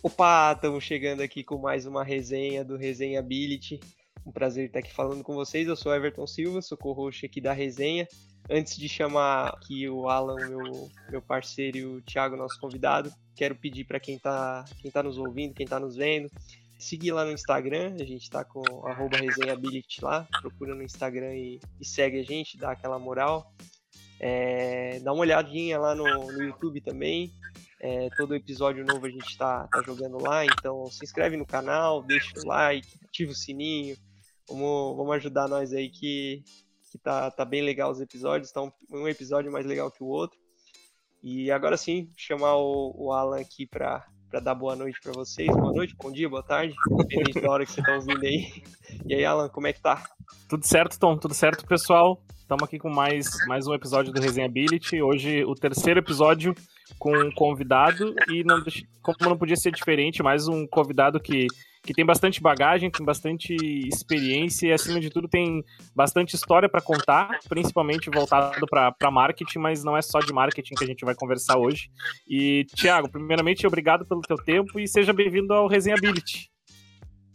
Opa, estamos chegando aqui com mais uma resenha do Resenha Ability. Um prazer estar aqui falando com vocês. Eu sou Everton Silva, sou co-host aqui da resenha. Antes de chamar aqui o Alan, meu, meu parceiro, e o Thiago, nosso convidado, quero pedir para quem está quem tá nos ouvindo, quem está nos vendo, seguir lá no Instagram. A gente está com resenhability lá. Procura no Instagram e, e, segue a gente, dá aquela moral. É, dá uma olhadinha lá no, no YouTube também. É, todo episódio novo a gente está tá jogando lá, então se inscreve no canal, deixa o like, ativa o sininho. Vamos, vamos ajudar nós aí que, que tá, tá bem legal os episódios, tá um, um episódio mais legal que o outro. E agora sim, chamar o, o Alan aqui para para dar boa noite para vocês. Boa noite, bom dia, boa tarde, dependendo da hora que você tá ouvindo aí. E aí, Alan, como é que tá? Tudo certo, Tom, tudo certo, pessoal. Estamos aqui com mais, mais um episódio do Resenha Ability. Hoje, o terceiro episódio com um convidado e não, como não podia ser diferente, mais um convidado que, que tem bastante bagagem, tem bastante experiência e, acima de tudo, tem bastante história para contar, principalmente voltado para marketing, mas não é só de marketing que a gente vai conversar hoje. E, Thiago, primeiramente, obrigado pelo teu tempo e seja bem-vindo ao Resenhability.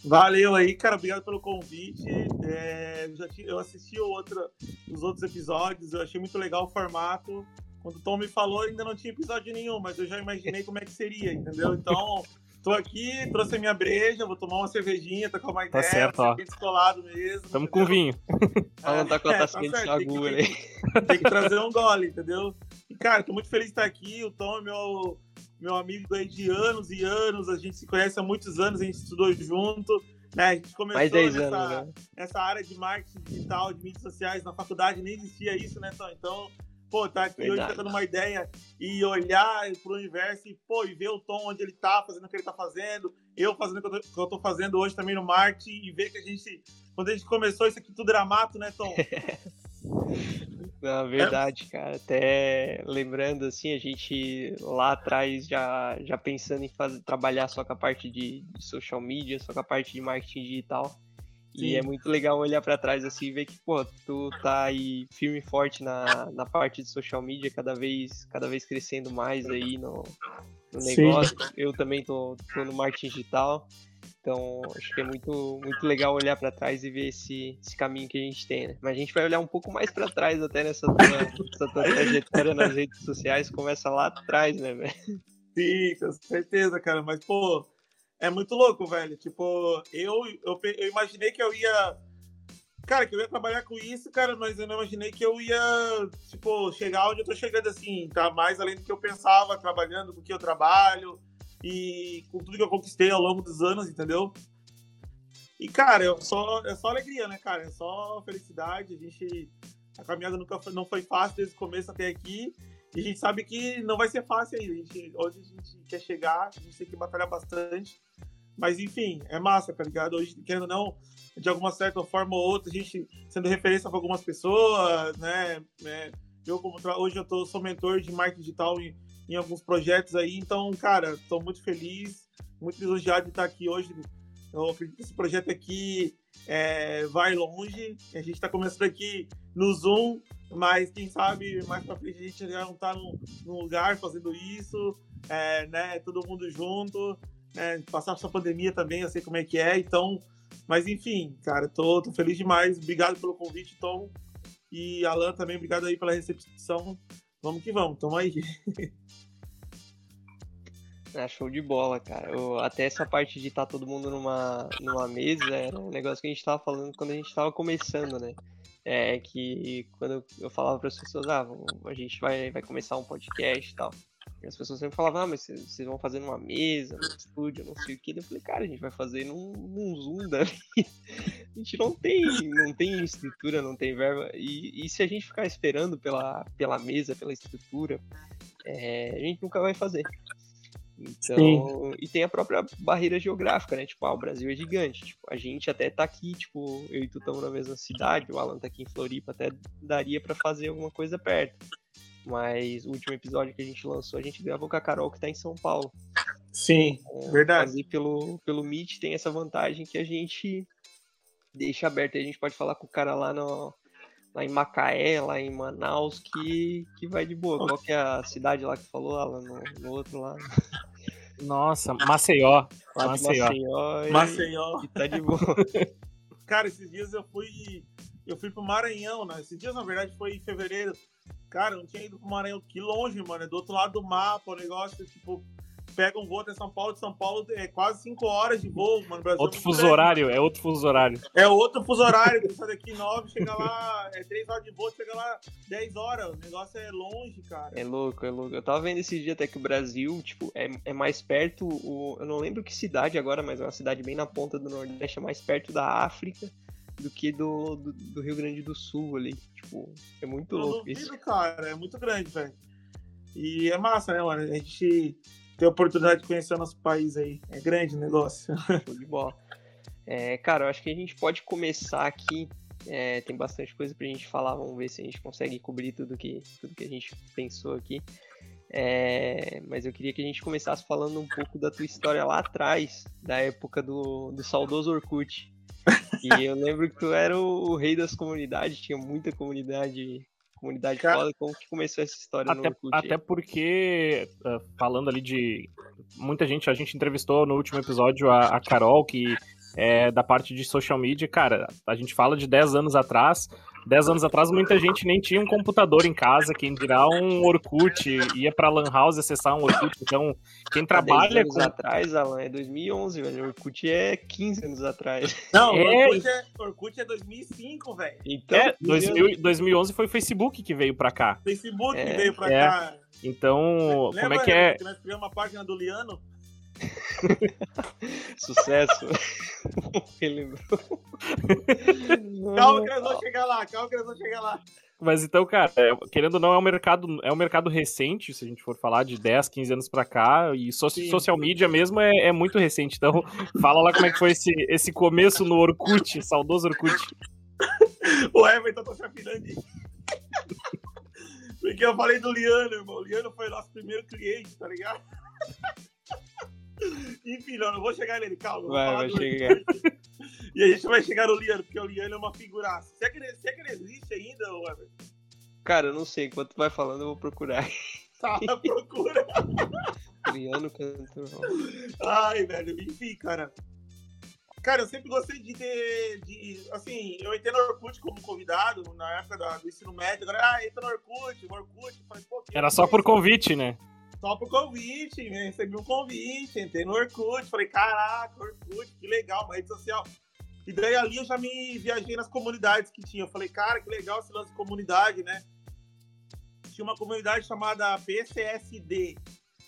Valeu aí, cara. Obrigado pelo convite. É, eu, eu assisti outro, os outros episódios, eu achei muito legal o formato. Quando o Tom me falou, ainda não tinha episódio nenhum, mas eu já imaginei como é que seria, entendeu? Então, tô aqui, trouxe a minha breja, vou tomar uma cervejinha, tocar uma tá ideia. Tá certo, ó. descolado mesmo. Tamo com vinho. Falando tá com a taça é, tá de agulha aí. Tem que trazer um gole, entendeu? E, cara, tô muito feliz de estar aqui. O Tom é meu, meu amigo aí de anos e anos. A gente se conhece há muitos anos, a gente estudou junto. Né? A gente começou nessa, anos, né? nessa área de marketing digital, de mídias sociais. Na faculdade nem existia isso, né, Tom? Então pô, tá aqui Verdade. hoje dando uma ideia e olhar pro universo e, pô, e ver o tom onde ele tá, fazendo o que ele tá fazendo, eu fazendo o que eu tô, que eu tô fazendo hoje também no marketing e ver que a gente, quando a gente começou isso aqui tudo era mato, né, Tom? Na verdade, é. cara, até lembrando assim, a gente lá atrás já, já pensando em fazer, trabalhar só com a parte de, de social media, só com a parte de marketing digital. Sim. E é muito legal olhar para trás assim e ver que, pô, tu tá aí firme e forte na, na parte de social media, cada vez, cada vez crescendo mais aí no, no negócio. Sim. Eu também tô, tô no marketing digital. Então, acho que é muito, muito legal olhar para trás e ver esse, esse caminho que a gente tem, né? Mas a gente vai olhar um pouco mais para trás até nessa tua, nessa tua trajetória nas redes sociais, começa lá atrás, né, velho? Sim, com certeza, cara. Mas, pô, é muito louco, velho. Tipo, eu, eu, eu imaginei que eu ia. Cara, que eu ia trabalhar com isso, cara, mas eu não imaginei que eu ia, tipo, chegar onde eu tô chegando assim, tá? Mais além do que eu pensava, trabalhando com o que eu trabalho e com tudo que eu conquistei ao longo dos anos, entendeu? E, cara, eu só, é só alegria, né, cara? É só felicidade. A gente. A caminhada nunca foi, não foi fácil desde o começo até aqui. E a gente sabe que não vai ser fácil aí. A gente, onde a gente quer chegar, a gente tem que batalhar bastante. Mas enfim, é massa, tá ligado? Hoje, querendo ou não, de alguma certa forma ou outra, a gente sendo referência para algumas pessoas, né? É, eu, como hoje eu tô, sou mentor de marketing digital em, em alguns projetos aí, então, cara, estou muito feliz, muito lisonjeado de estar aqui hoje. Eu acredito que esse projeto aqui é, vai longe. A gente está começando aqui no Zoom, mas quem sabe mais para frente a gente já não tá num, num lugar fazendo isso, é, né? Todo mundo junto né, passar essa pandemia também, eu sei como é que é, então. Mas enfim, cara, tô, tô feliz demais. Obrigado pelo convite, Tom. E Alan também, obrigado aí pela recepção. Vamos que vamos, tamo aí. É, show de bola, cara. Eu, até essa parte de estar tá todo mundo numa, numa mesa era um negócio que a gente tava falando quando a gente tava começando, né? É que quando eu falava para as pessoas, ah, a gente vai, vai começar um podcast e tal. E as pessoas sempre falavam, ah, mas vocês vão fazer numa mesa, no estúdio, não sei o que. Eu falei, cara, a gente vai fazer num, num Zoom da A gente não tem, não tem estrutura, não tem verba. E, e se a gente ficar esperando pela, pela mesa, pela estrutura, é, a gente nunca vai fazer. Então, Sim. e tem a própria barreira geográfica, né? Tipo, ah, o Brasil é gigante. Tipo, a gente até tá aqui, tipo, eu e tu estamos na mesma cidade, o Alan tá aqui em Floripa, até daria para fazer alguma coisa perto. Mas o último episódio que a gente lançou, a gente gravou com a Carol, que tá em São Paulo. Sim, então, verdade. Fazer pelo, pelo Meet tem essa vantagem que a gente deixa aberto. A gente pode falar com o cara lá, no, lá em Macaé, lá em Manaus, que, que vai de boa. Qual que é a cidade lá que falou, Alan? No, no outro lá? Nossa, Maceió. Lá de Maceió. Maceió. e- Maceió. E tá de boa. Cara, esses dias eu fui. Eu fui pro Maranhão, né? Esses dias, na verdade, foi em fevereiro. Cara, eu não tinha ido pro Maranhão. Que longe, mano. É do outro lado do mapa. O negócio, tipo, pega um voo até São Paulo. De São Paulo é quase 5 horas de voo, mano. Brasil é Outro muito fuso grande. horário, é outro fuso horário. É outro fuso horário. Tu sai daqui 9, chega lá. É 3 horas de voo, chega lá 10 horas. O negócio é longe, cara. É louco, é louco. Eu tava vendo esse dia até que o Brasil, tipo, é, é mais perto. O, eu não lembro que cidade agora, mas é uma cidade bem na ponta do Nordeste, é mais perto da África do que do, do, do Rio Grande do Sul ali. Tipo, é muito Eu louco duvido, isso. cara. É muito grande, velho. E é massa, né, mano? A gente tem a oportunidade de conhecer o nosso país aí. É grande negócio. Show de bola. É, cara, eu acho que a gente pode começar aqui. É, tem bastante coisa pra gente falar. Vamos ver se a gente consegue cobrir tudo que, tudo que a gente pensou aqui. É, mas eu queria que a gente começasse falando um pouco da tua história lá atrás, da época do, do saudoso Orkut. E eu lembro que tu era o, o rei das comunidades, tinha muita comunidade, comunidade Cara- foda. Como que começou essa história no Até, Orkut? aí? até porque, ah, falando ali de. Muita gente, a gente entrevistou no último episódio a, a Carol, que é da parte de social media. Cara, a gente fala de 10 anos atrás. 10 anos atrás, muita gente nem tinha um computador em casa, quem dirá um Orkut, ia pra Lan House acessar um Orkut. Então, quem Há 10 trabalha anos com. atrás, Alan, é 2011, velho. O Orkut é 15 anos atrás. Não, É. Orkut, é, Orkut é 2005, velho. Então, É, 15 anos. 2000 2011 foi o Facebook que veio pra cá. Facebook É, veio pra é. cá. Então, Lembra, como é que é? que nós criamos uma página do Liano? Sucesso. Ele lembrou. Calma que nós vamos chegar lá, calma que nós vamos chegar lá. Mas então, cara, é, querendo ou não, é um mercado, é um mercado recente, se a gente for falar de 10, 15 anos pra cá, e so- Sim. social media mesmo é, é muito recente. Então, fala lá como é que foi esse, esse começo no Orkut, saudoso Orkut. O Everton tá se afinando. Porque eu falei do Liano, irmão. O Liano foi nosso primeiro cliente, tá ligado? Enfim, não, não vou chegar nele, calma. Vai, falar vai do- chegar. E a gente vai chegar no Liano, porque o Liano é uma figuraça. Se é que ele, se é que ele existe ainda, Everton? Cara, eu não sei. Enquanto tu vai falando, eu vou procurar. Tá procura. Criando cantor. Ai, velho, enfim, cara. Cara, eu sempre gostei de ter. De, assim, eu entrei no Orkut como convidado na época da- do ensino médio. Agora, ah, entra no Orkut, no Orkut. Falei, pô, que Era só por convite, né? Só por convite, né? Recebi um convite, entrei no Orkut. Falei, caraca, Orkut, que legal, uma rede social. E daí ali eu já me viajei nas comunidades que tinha. Eu falei, cara, que legal esse lance de comunidade, né? Tinha uma comunidade chamada PCSD.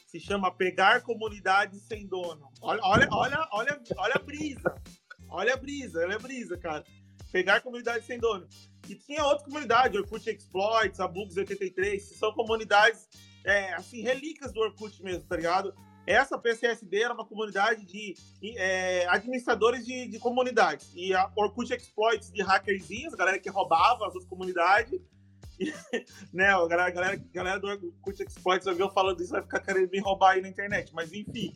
Se chama Pegar Comunidades Sem Dono. Olha, olha, olha, olha, olha a brisa. Olha a brisa, olha a brisa, cara. Pegar comunidades sem dono. E tinha outra comunidade, Orkut Exploits, a Bugs 83, que são comunidades, é, assim, relíquias do Orkut mesmo, tá ligado? Essa PCSD era uma comunidade de é, administradores de, de comunidades. E a Orkut Exploits de hackerzinhos, galera que roubava as outras comunidades. E, né, a galera, galera, galera do Orkut Exploits eu falando isso, vai ficar querendo me roubar aí na internet. Mas enfim.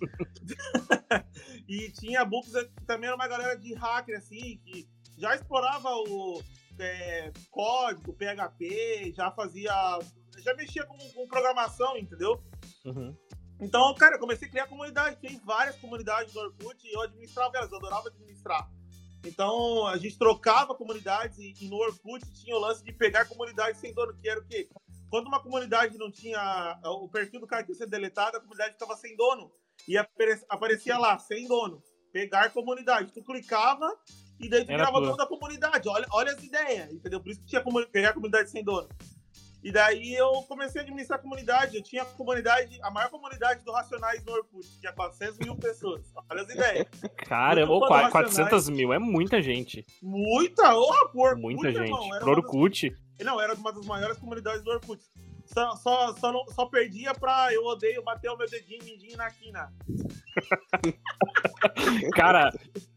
e tinha a Books, que também era uma galera de hacker, assim, que já explorava o é, código, PHP, já fazia. Já mexia com, com programação, entendeu? Uhum. Então, cara, eu comecei a criar comunidade. Tem várias comunidades do Orkut e eu administrava elas, eu adorava administrar. Então, a gente trocava comunidades e, e no Orkut tinha o lance de pegar comunidades sem dono, que era o quê? Quando uma comunidade não tinha. O perfil do cara tinha sido deletado, a comunidade ficava sem dono. E apare- aparecia lá, sem dono. Pegar comunidade. Tu clicava e daí tu Era virava dono da comunidade. Olha, olha as ideias, entendeu? Por isso que tinha pegar comunidade sem dono. E daí eu comecei a administrar a comunidade. Eu tinha a comunidade, a maior comunidade do Racionais no Orkut. Tinha 400 mil pessoas. Olha as ideias. Cara, Muito ô, fã qua- do 400 mil é muita gente. Muita, oh, por Orkut, Muita gente. irmão. Uma das- Orkut. Não, era uma das maiores comunidades do Orkut. Só, só, só, não- só perdia pra eu odeio bater o meu dedinho mindinho na quina. Cara,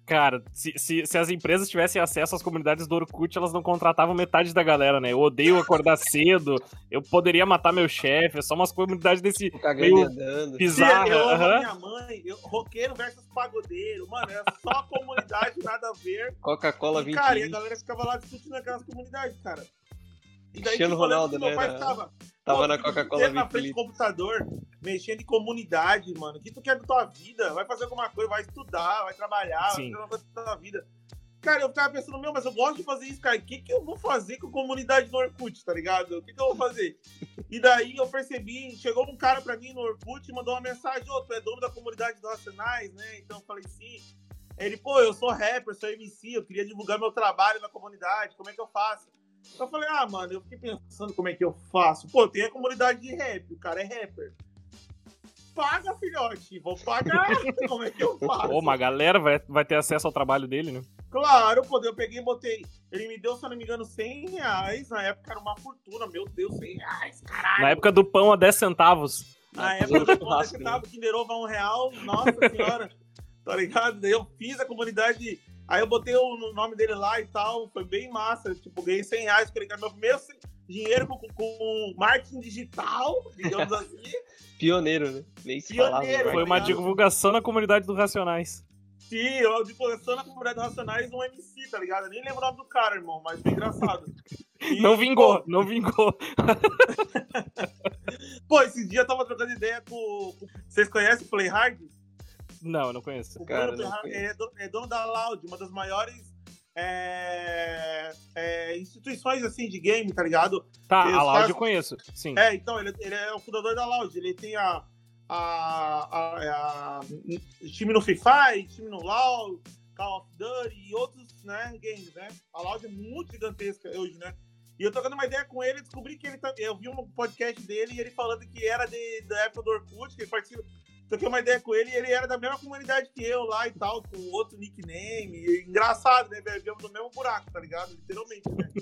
cara, se, se, se as empresas tivessem acesso às comunidades do Orkut, elas não contratavam metade da galera, né? Eu odeio acordar cedo, eu poderia matar meu chefe, é só umas comunidades desse Meio bizarra. eu amo a aham. minha mãe, eu, roqueiro versus pagodeiro. Mano, era só comunidade, nada a ver. Coca-Cola E, 20 cara, e a galera ficava lá discutindo aquelas comunidades, cara. E daí, Cristiano Ronaldo, que meu né, pai ficava, Tava pô, na Coca-Cola na 20 frente do computador. mexendo em comunidade, mano. O que tu quer da tua vida? Vai fazer alguma coisa, vai estudar, vai trabalhar, Sim. vai fazer alguma coisa da tua vida. Cara, eu ficava pensando, meu, mas eu gosto de fazer isso, cara. O que, que eu vou fazer com a comunidade do Orkut, tá ligado? O que, que eu vou fazer? E daí eu percebi, chegou um cara pra mim no Orkut e mandou uma mensagem, ô, oh, tu é dono da comunidade do Racionais, né? Então eu falei, sim. Ele, pô, eu sou rapper, sou MC, eu queria divulgar meu trabalho na comunidade, como é que eu faço? Eu falei, ah, mano, eu fiquei pensando como é que eu faço. Pô, tem a comunidade de rap, o cara é rapper paga, filhote. Vou pagar. Como é que eu faço? Pô, uma galera vai, vai ter acesso ao trabalho dele, né? Claro, pô, eu peguei e botei. Ele me deu, se eu não me engano, 100 reais. Na época era uma fortuna, meu Deus, 100 reais, caralho. Na época do pão a 10 centavos. Na época do pão a 10 centavos, Kinder Ovo a 1 real. Nossa senhora. tá ligado? Daí eu fiz a comunidade. Aí eu botei o nome dele lá e tal. Foi bem massa. Tipo, ganhei 100 reais. Falei, meu primeiro dinheiro com, com marketing digital, digamos assim. Pioneiro, né? Nem se Pioneiro, falava, Foi uma divulgação na comunidade dos Racionais. Sim, eu divulgação na comunidade dos Racionais um MC, tá ligado? Eu nem lembro o nome do cara, irmão, mas foi engraçado. E, não vingou, pô... não vingou. pô, esse dia eu tava trocando ideia com. Vocês conhecem o Play Hard? Não, eu não conheço. O cara. É, dono, é dono da Loud, uma das maiores é, é, instituições assim de game, tá ligado? Tá, a Loud eu conheço, sim. É, então, ele, ele, é o fundador da Loud, ele tem a, a, a, a time no FIFA, time no LoL, Call of Duty e outros né, games, né? A Loud é muito gigantesca hoje, né? E eu trocando uma ideia com ele, descobri que ele tá, eu vi um podcast dele e ele falando que era de, da época do Orkut, que ele participa, troquei uma ideia com ele e ele era da mesma comunidade que eu lá e tal, com outro nickname. E, engraçado, né? Viemos no mesmo buraco, tá ligado? Literalmente, né?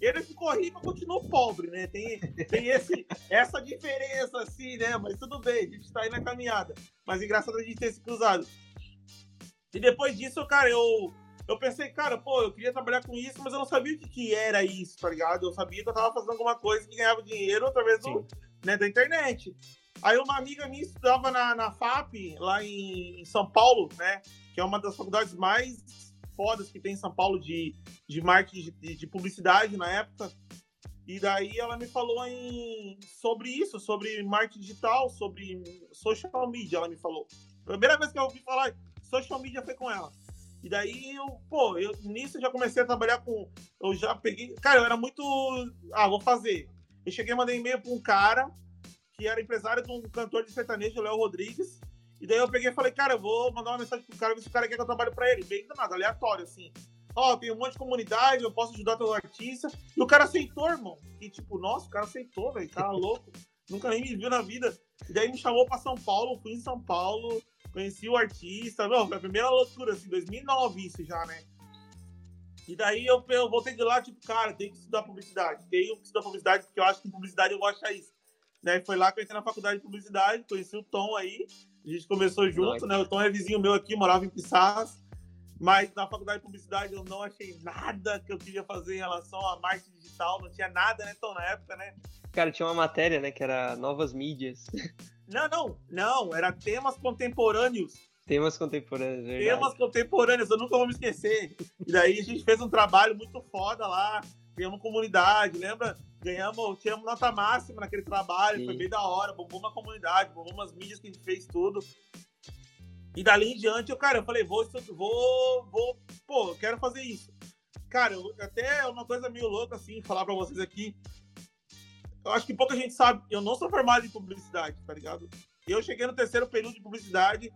ele ficou rico e continuou pobre, né? Tem, tem esse, essa diferença, assim, né? Mas tudo bem, a gente tá aí na caminhada. Mas engraçado a gente ter se cruzado. E depois disso, cara, eu, eu pensei, cara, pô, eu queria trabalhar com isso, mas eu não sabia o que, que era isso, tá ligado? Eu sabia que eu tava fazendo alguma coisa que ganhava dinheiro através do, né, da internet. Aí uma amiga minha estudava na, na FAP, lá em, São Paulo, né? Que é uma das faculdades mais fodas que tem em São Paulo de, de marketing, de, de publicidade na época. E daí ela me falou em, sobre isso, sobre marketing digital, sobre social media, ela me falou. Primeira vez que eu ouvi falar social media foi com ela. E daí eu, pô, eu, nisso eu já comecei a trabalhar com. Eu já peguei. Cara, eu era muito. Ah, vou fazer. Eu cheguei a mandar e-mail para um cara que era empresário de um cantor de sertanejo, Léo Rodrigues. E daí eu peguei e falei, cara, eu vou mandar uma mensagem pro cara, ver se o cara quer que eu trabalhe pra ele. Bem nada, aleatório, assim. Ó, oh, tem um monte de comunidade, eu posso ajudar teu artista. E o cara aceitou, irmão. E tipo, nossa, o cara aceitou, velho. Cara louco. Nunca nem me viu na vida. E daí me chamou pra São Paulo, fui em São Paulo, conheci o artista. Não, foi a primeira loucura, assim, 2009 isso já, né? E daí eu, eu voltei de lá, tipo, cara, tem que estudar publicidade. Tenho que estudar publicidade, porque eu acho que em publicidade eu gosto isso. Né? Foi lá que eu entrei na faculdade de publicidade, conheci o Tom aí. A gente começou junto, né? O Tom é vizinho meu aqui, morava em Pissarras. Mas na faculdade de publicidade eu não achei nada que eu queria fazer em relação a marketing digital. Não tinha nada, né, Tom, na época, né? Cara, tinha uma matéria, né, que era novas mídias. Não, não, não. Era temas contemporâneos. Temas contemporâneos, verdade. Temas contemporâneos, eu nunca vou me esquecer. E daí a gente fez um trabalho muito foda lá, criamos comunidade, lembra? ganhamos, tínhamos nota máxima naquele trabalho, Sim. foi bem da hora, bombou uma comunidade, bombou umas mídias que a gente fez tudo. E dali em diante, eu, cara, eu falei, vou, vou, vou, pô, eu quero fazer isso. Cara, eu, até é uma coisa meio louca, assim, falar pra vocês aqui. Eu acho que pouca gente sabe, eu não sou formado em publicidade, tá ligado? Eu cheguei no terceiro período de publicidade,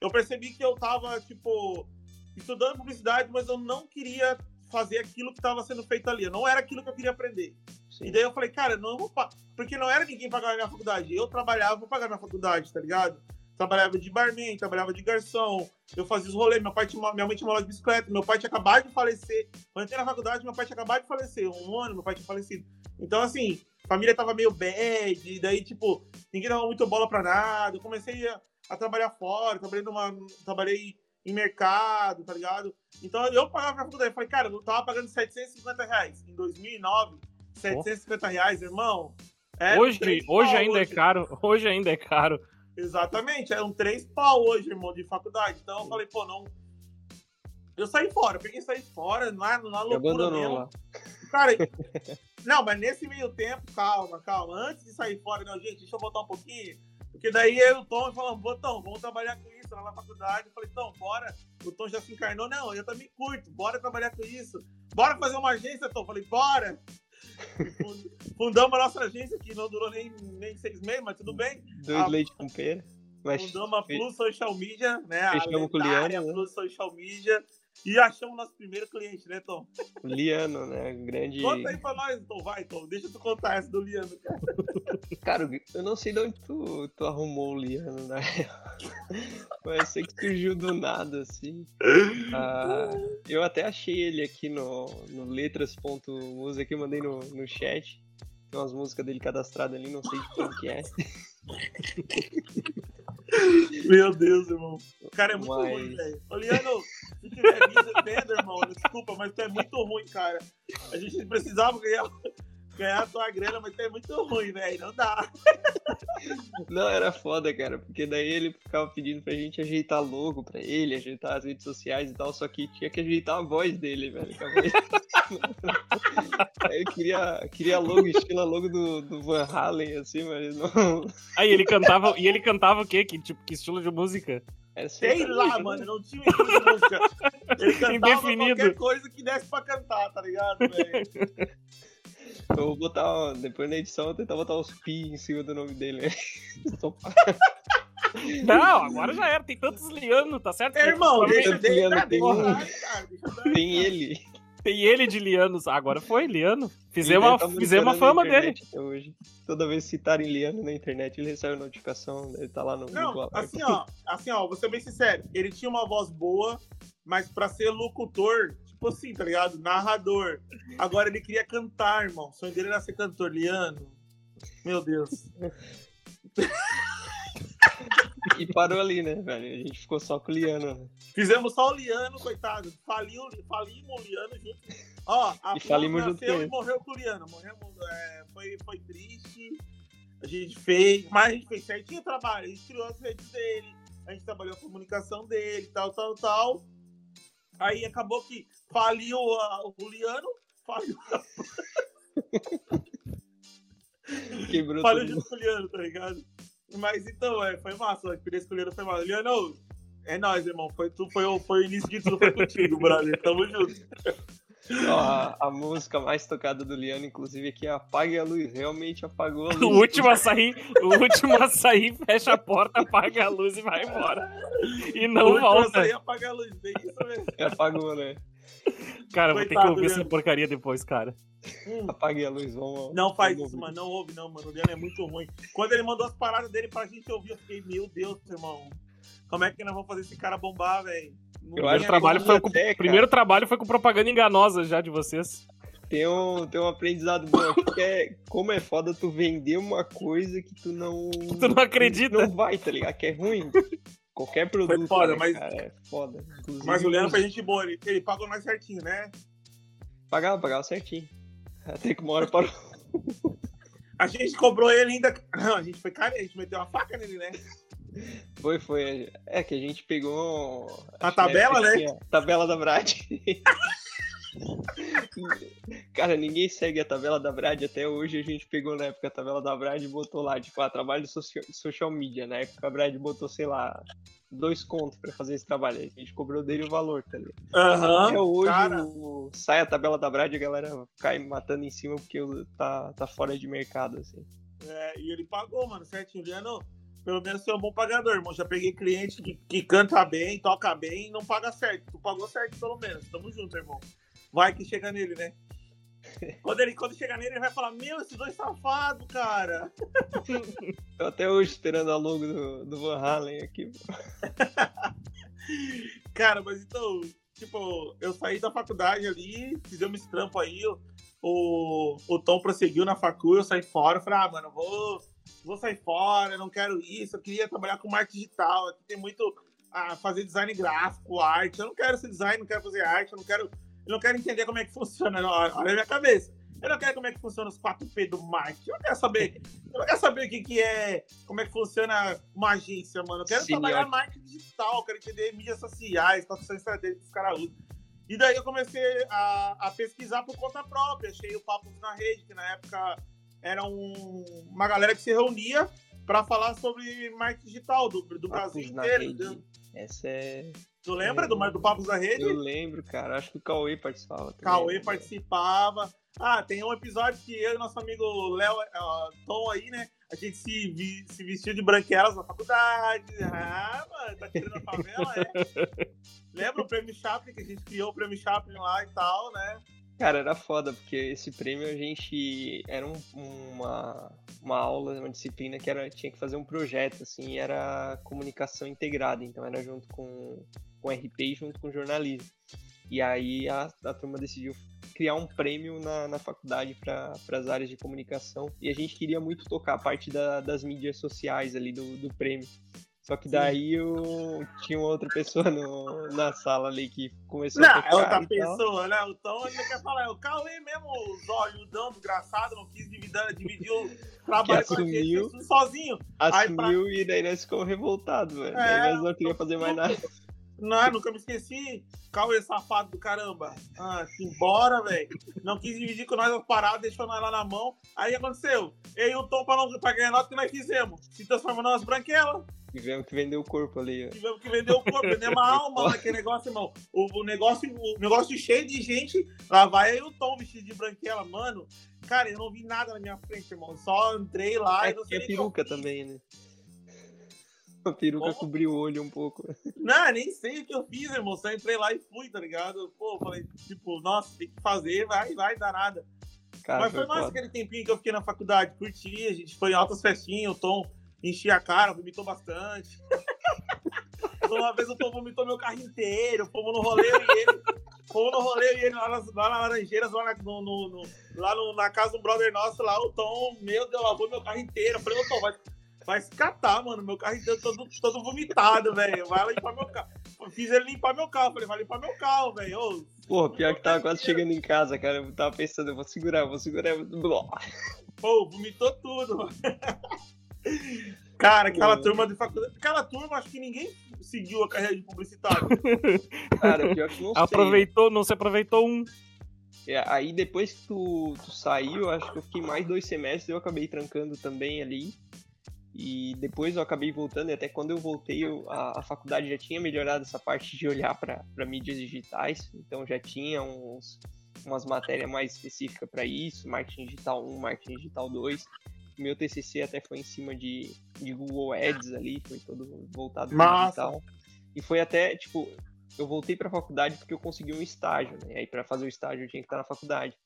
eu percebi que eu tava, tipo, estudando publicidade, mas eu não queria fazer aquilo que estava sendo feito ali. Não era aquilo que eu queria aprender. Sim. E daí eu falei, cara, não vou. Porque não era ninguém pagar minha faculdade. Eu trabalhava para pagar minha faculdade, tá ligado? Trabalhava de barman, trabalhava de garçom, eu fazia os rolês. Meu pai tinha, minha mãe tinha uma loja de bicicleta, meu pai tinha acabado de falecer. Quando eu entrei na faculdade, meu pai tinha acabado de falecer. Um ano, meu pai tinha falecido. Então, assim, a família tava meio bad, e daí, tipo, ninguém dava muito bola pra nada. Eu comecei a, a trabalhar fora, trabalhei numa. Trabalhei em mercado, tá ligado? Então eu pagava minha faculdade. Eu falei, cara, eu tava pagando 750 reais em 2009. 750 oh. reais, irmão. É hoje hoje ainda é hoje. é caro. Hoje ainda é caro. Exatamente, é um 3 pau hoje, irmão, de faculdade. Então eu falei, pô, não. Eu saí fora, eu peguei e saí fora, na, na loucura mesmo. Lá. Cara, não, mas nesse meio tempo, calma, calma. Antes de sair fora, não, gente, deixa eu voltar um pouquinho Porque daí eu e o Tom falamos, pô, Tom, vamos trabalhar com isso lá na faculdade. Eu falei, Tom, bora. O Tom já se encarnou, não, eu também curto, bora trabalhar com isso. Bora fazer uma agência, Tom. Eu falei, bora. Fundamos a nossa agência, que não durou nem, nem seis meses, mas tudo bem. Dois a, leite com pera. Mas Fundamos a Plus Social Media, né? Fechamos com o Liano, né? Plus Social Media. E achamos nosso primeiro cliente, né, Tom? O Liano, né? Grande. Conta aí pra nós, Tom. Vai, Tom. Deixa tu contar essa do Liano, cara. Cara, eu não sei de onde tu, tu arrumou o Liano, né? Mas sei que surgiu do nada, assim. Ah, eu até achei ele aqui no, no letras.music, eu mandei no, no chat. Tem umas músicas dele cadastradas ali, não sei de quem que é. Meu Deus, irmão. O cara é muito mas... ruim, velho. Oliano, se tiver visto, entenda, irmão. Desculpa, mas tu é muito ruim, cara. A gente precisava ganhar, ganhar a tua grana, mas tu é muito ruim, velho. Não dá. Não, era foda, cara, porque daí ele ficava pedindo pra gente ajeitar logo pra ele, ajeitar as redes sociais e tal, só que tinha que ajeitar a voz dele, velho. eu queria, queria logo, estilo logo do, do Van Halen, assim, mas não. Aí ele cantava, e ele cantava o quê? Que, tipo, que estilo de música? É Sei lá, mano, não tinha estilo de música. Ele cantava Indefinido. qualquer coisa que desse pra cantar, tá ligado, velho? Eu vou botar, depois na edição, eu vou tentar botar os pi em cima do nome dele. Né? Não, agora já era. Tem tantos Liano, tá certo? É, irmão, deixa, deixa, deixa, tem, um... tem ele. Tem ele de Lianos. Agora foi, Liano. Fizemos, tá fizemos a fama dele. Hoje. Toda vez que citarem Liano na internet, ele recebe notificação, ele tá lá no Não, Google assim, ó, assim, ó, vou ser bem sincero. Ele tinha uma voz boa, mas pra ser locutor, tipo assim, tá ligado? Narrador. Agora ele queria cantar, irmão. O sonho dele era ser cantor, Liano. Meu Deus. e parou ali, né, velho? A gente ficou só com o Liano. Né? Fizemos só o Liano, coitado. Faliu, falimos o Liano junto. Ó, a e falimos nasceu e morreu com o Liano. Morreu, é, foi, foi triste. A gente fez, mas a gente fez certinho o trabalho. A gente criou as redes dele, a gente trabalhou a comunicação dele, tal, tal, tal. Aí acabou que faliu a, o Liano, faliu a... Quebrou faliu junto com o Liano, tá ligado? Mas então, é, foi massa, a experiência com o Liano foi massa. Liano, é nóis, irmão. Foi, tu, foi, foi o início de tudo, foi contigo, brother. Tamo junto. Ó, a, a, música mais tocada do Liano, inclusive, aqui é Apague a Luz. Realmente apagou a luz. O último a sair, o último a sair, fecha a porta, apaga a luz e vai embora. E não o volta. Sair, apaga a luz, bem isso mesmo. É, apagou, né? Cara, Coitado, vou ter que ouvir Liano. essa porcaria depois, cara. Hum. Apague a luz, vamos. Não faz vamos isso, mano. Não ouve, não, mano. O Liano é muito ruim. Quando ele mandou as paradas dele pra gente ouvir, eu fiquei, meu Deus, irmão. Como é que nós vamos fazer esse cara bombar, velho? Eu acho que o trabalho foi com... primeiro trabalho foi com propaganda enganosa já de vocês. Tem um, tem um aprendizado bom aqui que é como é foda tu vender uma coisa que tu não. Tu não acredita? Não vai, tá ligado? Que é ruim. Qualquer produto. Foi foda, né, mas. Cara, é foda. Inclusive, mas o Leandro pra gente boa, ele, ele pagou nós certinho, né? Pagava, pagava certinho. Até que uma hora parou. a gente cobrou ele ainda. Não, a gente foi cara, a gente meteu uma faca nele, né? Foi, foi. É que a gente pegou. A tabela, né? Tabela da Brad. Cara, ninguém segue a tabela da Brad até hoje. A gente pegou na época a tabela da Brad e botou lá, tipo, ah, trabalho social, social media. Na época a Brad botou, sei lá, dois contos pra fazer esse trabalho. A gente cobrou dele o valor, tá ligado? Uhum, até hoje cara... o... sai a tabela da Brad e a galera cai matando em cima porque tá, tá fora de mercado, assim. É, e ele pagou, mano, certinho. Liano, pelo menos ser um bom pagador, irmão. Já peguei cliente que, que canta bem, toca bem e não paga certo. Tu pagou certo, pelo menos. Tamo junto, irmão. Vai que chega nele, né? Quando ele quando chegar nele, ele vai falar: Meu, esses dois safados, cara. Tô até hoje esperando a logo do, do Van Halen aqui. cara, mas então, tipo, eu saí da faculdade ali, fizemos esse trampo aí. O, o Tom prosseguiu na faculdade, eu saí fora. Eu falei: Ah, mano, vou vou sair fora, não quero isso, eu queria trabalhar com marketing digital, aqui tem muito a fazer design gráfico, arte, eu não quero ser design, não quero fazer arte, eu não quero, eu não quero entender como é que funciona, olha a minha cabeça. Eu não quero como é que funciona os 4P do marketing. Eu não quero saber. Eu não quero saber o que, que é, como é que funciona uma agência, mano. Eu quero Sim, trabalhar marketing digital, eu quero entender mídias sociais, quais são estratégicas que os caras usam. E daí eu comecei a, a pesquisar por conta própria. Achei o Papo na Rede, que na época era um, uma galera que se reunia pra falar sobre marketing digital do, do Brasil inteiro. Essa é. Tu lembra do, do Papos da Rede? Eu lembro, cara. Acho que o Cauê participava também. Cauê né? participava. Ah, tem um episódio que eu e nosso amigo Léo, ó, Tom aí, né? A gente se, vi- se vestiu de branquelas na faculdade. Ah, mano, tá tirando a favela, é? Lembra o prêmio Chaplin, que a gente criou o prêmio Chaplin lá e tal, né? Cara, era foda, porque esse prêmio a gente. Era um- uma, uma aula, uma disciplina que era, tinha que fazer um projeto, assim, era comunicação integrada, então era junto com, com RP e junto com jornalismo. E aí a, a turma decidiu criar um prêmio na, na faculdade para as áreas de comunicação. E a gente queria muito tocar a parte da- das mídias sociais ali do, do prêmio. Só que daí eu, tinha uma outra pessoa no- na sala ali que começou Não, a é tocar outra e tal. pessoa, né? O Tom ainda quer falar. É o Cauê mesmo, os olhudão desgraçado, não quis dividir, dividir o trabalho Que com a gente, assumiu. sozinho. Aí, pra- assumiu e daí nós ficamos revoltados, velho. É, daí nós não queríamos fazer mais nada. Não, nunca me esqueci. Cauê safado do caramba. Ah, se embora, velho. Não quis dividir com nós as paradas, deixou nós lá na mão. Aí aconteceu? Eu e o Tom, pra, não, pra ganhar nota, o que nós fizemos? Se transformando nas branquelas. Tivemos que vender o corpo ali, ó. Tivemos que vender o corpo, vender uma alma naquele negócio, irmão. O, o negócio, o negócio cheio de gente. Lá vai aí o Tom vestido de branquela, mano. Cara, eu não vi nada na minha frente, irmão. Só entrei lá É e não sei eu peruca também, né? A peruca Como? cobriu o olho um pouco. Não, nem sei o que eu fiz, irmão. Só entrei lá e fui, tá ligado? Pô, falei, tipo, nossa, tem que fazer, vai, vai, dar nada. Cara, Mas foi, foi massa aquele tempinho que eu fiquei na faculdade, curti, a gente foi em altas festinhas, o Tom enchia a cara, vomitou bastante. Uma vez o Tom vomitou meu carro inteiro, fomos no rolê e ele. Fomos no rolê e ele lá, nas, lá na Laranjeiras, lá, na, no, no- no- lá no- na casa um brother nosso lá, o Tom, meu Deus, lavou meu carro inteiro. Eu falei, ô Tom, vai, vai se catar, mano, meu carro inteiro todo, todo vomitado, velho. Vai limpar meu carro. Eu Fiz ele limpar meu carro, falei, vai limpar meu carro, velho. Ô, Porra, pior que tava quase chegando em casa, cara. Eu tava pensando, eu vou segurar, eu vou segurar. vou-. Pô, vomitou tudo. mano. Cara, aquela Pô. turma de faculdade. Aquela turma, acho que ninguém seguiu a carreira de publicitário. Cara, pior que não sei. Aproveitou, não se aproveitou um. É, aí depois que tu, tu saiu, acho que eu fiquei mais dois semestres, eu acabei trancando também ali. E depois eu acabei voltando, e até quando eu voltei, eu- a, a faculdade já tinha melhorado essa parte de olhar para mídias digitais, então já tinha uns, umas matérias mais específicas para isso, marketing digital 1, marketing digital 2. Meu TCC até foi em cima de, de Google Ads ali, foi todo voltado para digital. E foi até, tipo, eu voltei para a faculdade porque eu consegui um estágio, né? E aí para fazer o estágio eu tinha que estar na faculdade.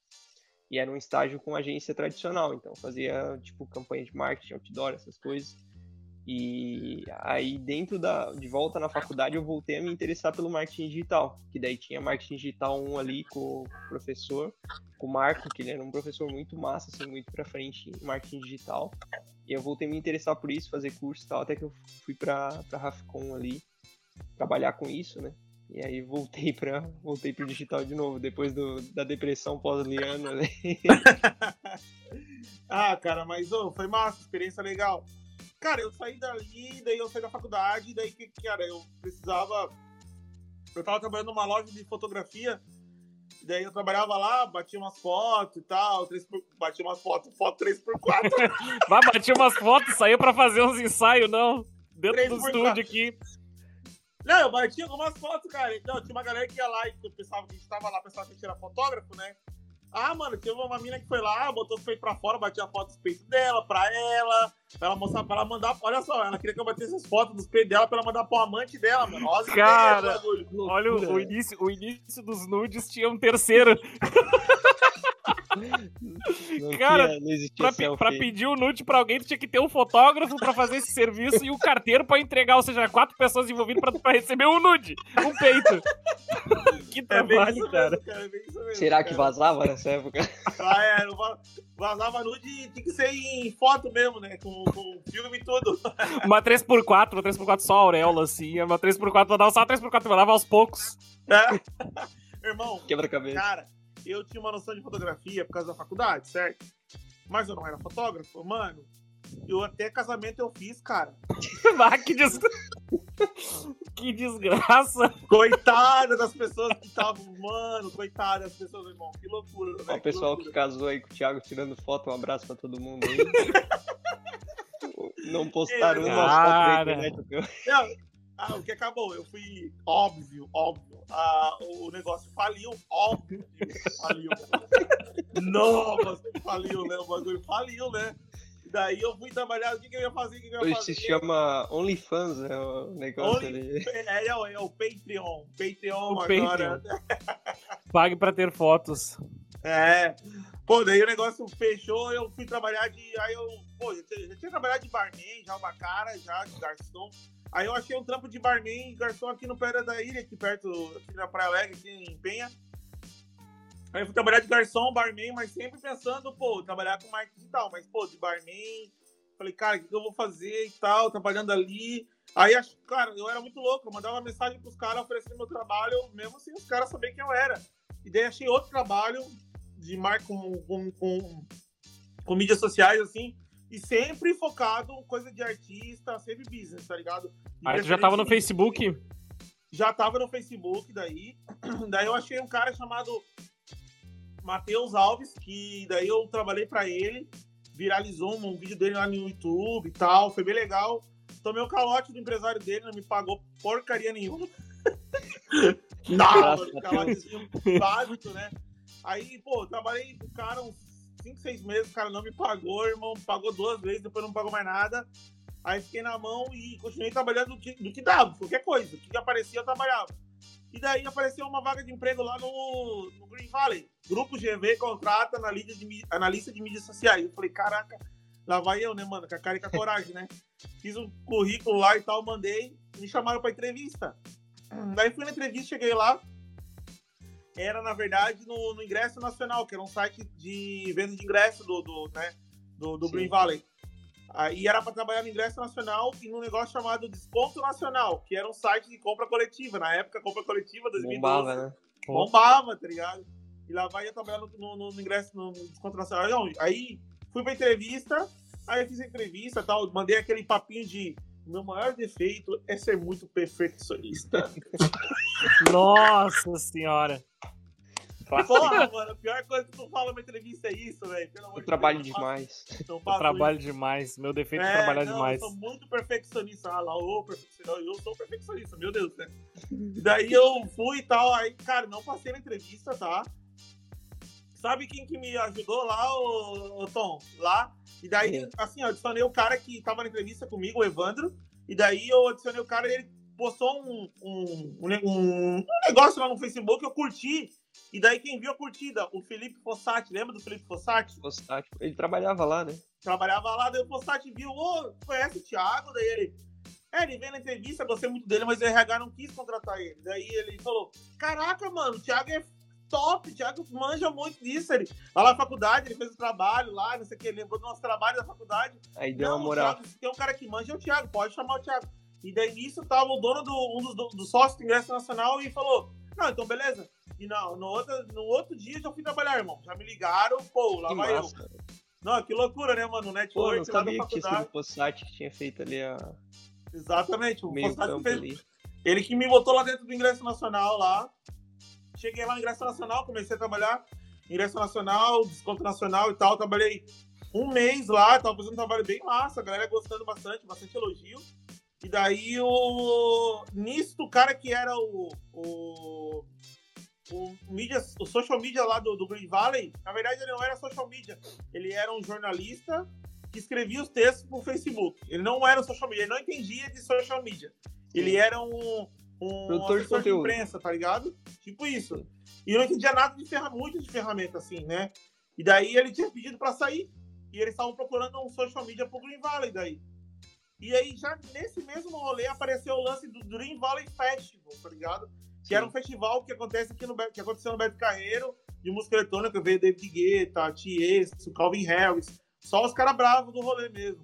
E era um estágio com agência tradicional, então fazia tipo campanha de marketing, outdoor, essas coisas. E aí dentro da de volta na faculdade eu voltei a me interessar pelo marketing digital, que daí tinha marketing digital 1 ali com o professor, com o Marco, que ele era um professor muito massa, assim, muito pra frente em marketing digital. E eu voltei a me interessar por isso, fazer curso e tal, até que eu fui pra, pra Rafcon ali trabalhar com isso, né? E aí voltei para voltei pro digital de novo, depois do, da depressão pós-liana, né? ah, cara, mas ô, foi massa, experiência legal. Cara, eu saí dali, daí eu saí da faculdade, daí que, cara, eu precisava. Eu tava trabalhando numa loja de fotografia, daí eu trabalhava lá, batia umas fotos e tal, 3 por, batia umas fotos, foto 3x4. Vai, bati umas fotos, saiu pra fazer uns ensaios, não. Dentro Três do estúdio aqui. Não, eu bati algumas fotos, cara. Então, tinha uma galera que ia lá e eu pensava que a gente tava lá, pensava que a gente era fotógrafo, né? Ah, mano, tinha uma mina que foi lá, botou os peitos pra fora, batia a foto dos peitos dela, pra ela, pra ela mostrar, pra ela mandar. Olha só, ela queria que eu batesse as fotos dos peitos dela pra ela mandar pro amante dela, mano. As Cara. Olha, o, o início, o início dos nudes tinha um terceiro. Não Cara, tinha, não existia Pra, pra pedir o nude pra alguém, tu tinha que ter um fotógrafo pra fazer esse serviço e o carteiro pra entregar, ou seja, quatro pessoas envolvidas pra, pra receber um nude, um peito. que É trabalho, isso cara. mesmo, cara. É bem isso mesmo. Será que cara. vazava nessa época? Ah, é, vazava nude tinha que ser em foto mesmo, né? Com, com filme e tudo. Uma 3x4, uma 3x4 só auréola, assim, uma 3x4, vou dar só uma 3x4, vou dar aos poucos. É. Irmão, Quebra-cabeça. Cara, eu tinha uma noção de fotografia por causa da faculdade, certo? Mas eu não era fotógrafo, mano. Eu até casamento eu fiz, cara. Ah, que, des... que desgraça. Coitada das pessoas que estavam, mano, coitada das pessoas, irmão. Que loucura, Ó, velho. o pessoal que loucura. casou aí com o Thiago tirando foto, um abraço pra todo mundo aí. Não postaram uma foto na internet. Não, ah, o que acabou? Eu fui óbvio, óbvio. Ah, o negócio faliu, óbvio faliu. Nossa, faliu, né? O bagulho faliu, né? Daí eu fui trabalhar, o que, que eu ia fazer? O que, que eu ia Hoje fazer? se chama OnlyFans, né? O negócio Only- ali. É, é, o- é o Patreon. Patreon O agora. Pague pra ter fotos. É. Pô, daí o negócio fechou, eu fui trabalhar de. Aí eu. Pô, já tinha, já tinha trabalhado de barman, já uma cara, já, de garçom. Aí eu achei um trampo de barman e garçom aqui no pé da ilha, aqui perto, aqui na Praia Alegre, aqui em Penha. Aí eu fui trabalhar de garçom, barman, mas sempre pensando, pô, trabalhar com marketing e tal, mas, pô, de barman. Falei, cara, o que eu vou fazer e tal, trabalhando ali. Aí, cara, eu era muito louco, eu mandava mensagem pros caras oferecendo meu trabalho, mesmo sem os caras saberem quem eu era. E daí achei outro trabalho de marketing com, com, com, com mídias sociais, assim, e sempre focado em coisa de artista, sempre business, tá ligado? E Aí tu já tava no Facebook? já tava no Facebook daí. Daí eu achei um cara chamado Matheus Alves, que daí eu trabalhei pra ele, viralizou um vídeo dele lá no YouTube e tal, foi bem legal. Tomei o calote do empresário dele, não me pagou porcaria nenhuma. Nada, calotezinho básico, né? Aí, pô, trabalhei com o cara uns 5, 6 meses, o cara não me pagou, irmão, pagou duas vezes, depois não pagou mais nada. Aí fiquei na mão e continuei trabalhando do que, do que dava, qualquer coisa. O que aparecia, eu trabalhava. E daí apareceu uma vaga de emprego lá no, no Green Valley. Grupo GV contrata analista de, analista de mídias sociais. Eu falei, caraca, lá vai eu, né, mano? Com a cara e com a coragem, né? Fiz um currículo lá e tal, mandei. Me chamaram pra entrevista. Daí fui na entrevista, cheguei lá. Era, na verdade, no, no Ingresso Nacional, que era um site de venda de ingresso do, do, né, do, do. Green Valley. Aí era para trabalhar no Ingresso Nacional e num negócio chamado Desconto Nacional, que era um site de compra coletiva. Na época, compra coletiva, 2012. Bombava, né? Bombava, tá ligado? E lá vai eu trabalhar no, no, no ingresso, no, no Desconto Nacional. Não, aí fui pra entrevista, aí eu fiz a entrevista tal, mandei aquele papinho de meu maior defeito é ser muito perfeccionista. Nossa senhora. Porra, mano, a pior coisa que tu fala numa entrevista é isso, velho. Pelo amor Eu de trabalho Deus, demais. Eu faço trabalho demais. Meu defeito é, É, trabalhar não, demais. Eu sou muito perfeccionista. Ah, lá, ô, perfeccionista. Eu sou perfeccionista, meu Deus, né? E daí eu fui e tal, aí, cara, não passei na entrevista, tá? Sabe quem que me ajudou lá, ô, ô Tom? Lá. E daí, Quem? assim, eu adicionei o cara que tava na entrevista comigo, o Evandro. E daí eu adicionei o cara e ele postou um, um, um, um negócio lá no Facebook, eu curti. E daí quem viu a curtida? O Felipe Fossati, lembra do Felipe Fossati? Postar, tipo, Ele trabalhava lá, né? trabalhava lá, daí o Fossati viu, ô, conhece o Thiago? Daí ele, é, ele veio na entrevista, gostei muito dele, mas o RH não quis contratar ele. Daí ele falou, caraca, mano, o Thiago é top, o Thiago manja muito disso. Ele, lá na faculdade, ele fez o trabalho lá, não sei o que, lembrou do nosso trabalho da faculdade. Aí deu não, uma moral. Thiago, se tem um cara que manja, é o Thiago, pode chamar o Thiago. E daí nisso tava o dono do, um dos, do, do sócios do Ingresso Nacional e falou, não, então beleza. E não, no outro, no outro dia já fui trabalhar, irmão. Já me ligaram, pô, lá Que vai eu. massa. Não, que loucura, né, mano? O Pô, network não lá da sabia que o faculdade. Que tinha feito ali a Exatamente, o campo fez. ali. Ele que me botou lá dentro do Ingresso Nacional lá. Cheguei lá no Ingresso Nacional, comecei a trabalhar. Ingresso Nacional, desconto nacional e tal. Trabalhei um mês lá, tava fazendo um trabalho bem massa, a galera gostando bastante, bastante elogio. E daí o. Nisso, o cara que era o. o o, mídia, o social media lá do, do Green Valley, na verdade ele não era social media, ele era um jornalista que escrevia os textos pro Facebook. Ele não era um social media, ele não entendia de social media. Ele era um, um Produtor de assessor de, conteúdo. imprensa, tá ligado? Tipo isso. E eu não entendia nada de ferramenta, muito de ferramenta assim, né? E daí ele tinha pedido pra sair. E eles estavam procurando um social media pro Green Valley daí. E aí, já nesse mesmo rolê, apareceu o lance do Green Valley Festival, tá ligado? Que era um festival que acontece aqui no que aconteceu no Beto Carreiro, de música eletrônica, veio David Guetta, Tiesto, Calvin Harris, só os caras bravos do rolê mesmo.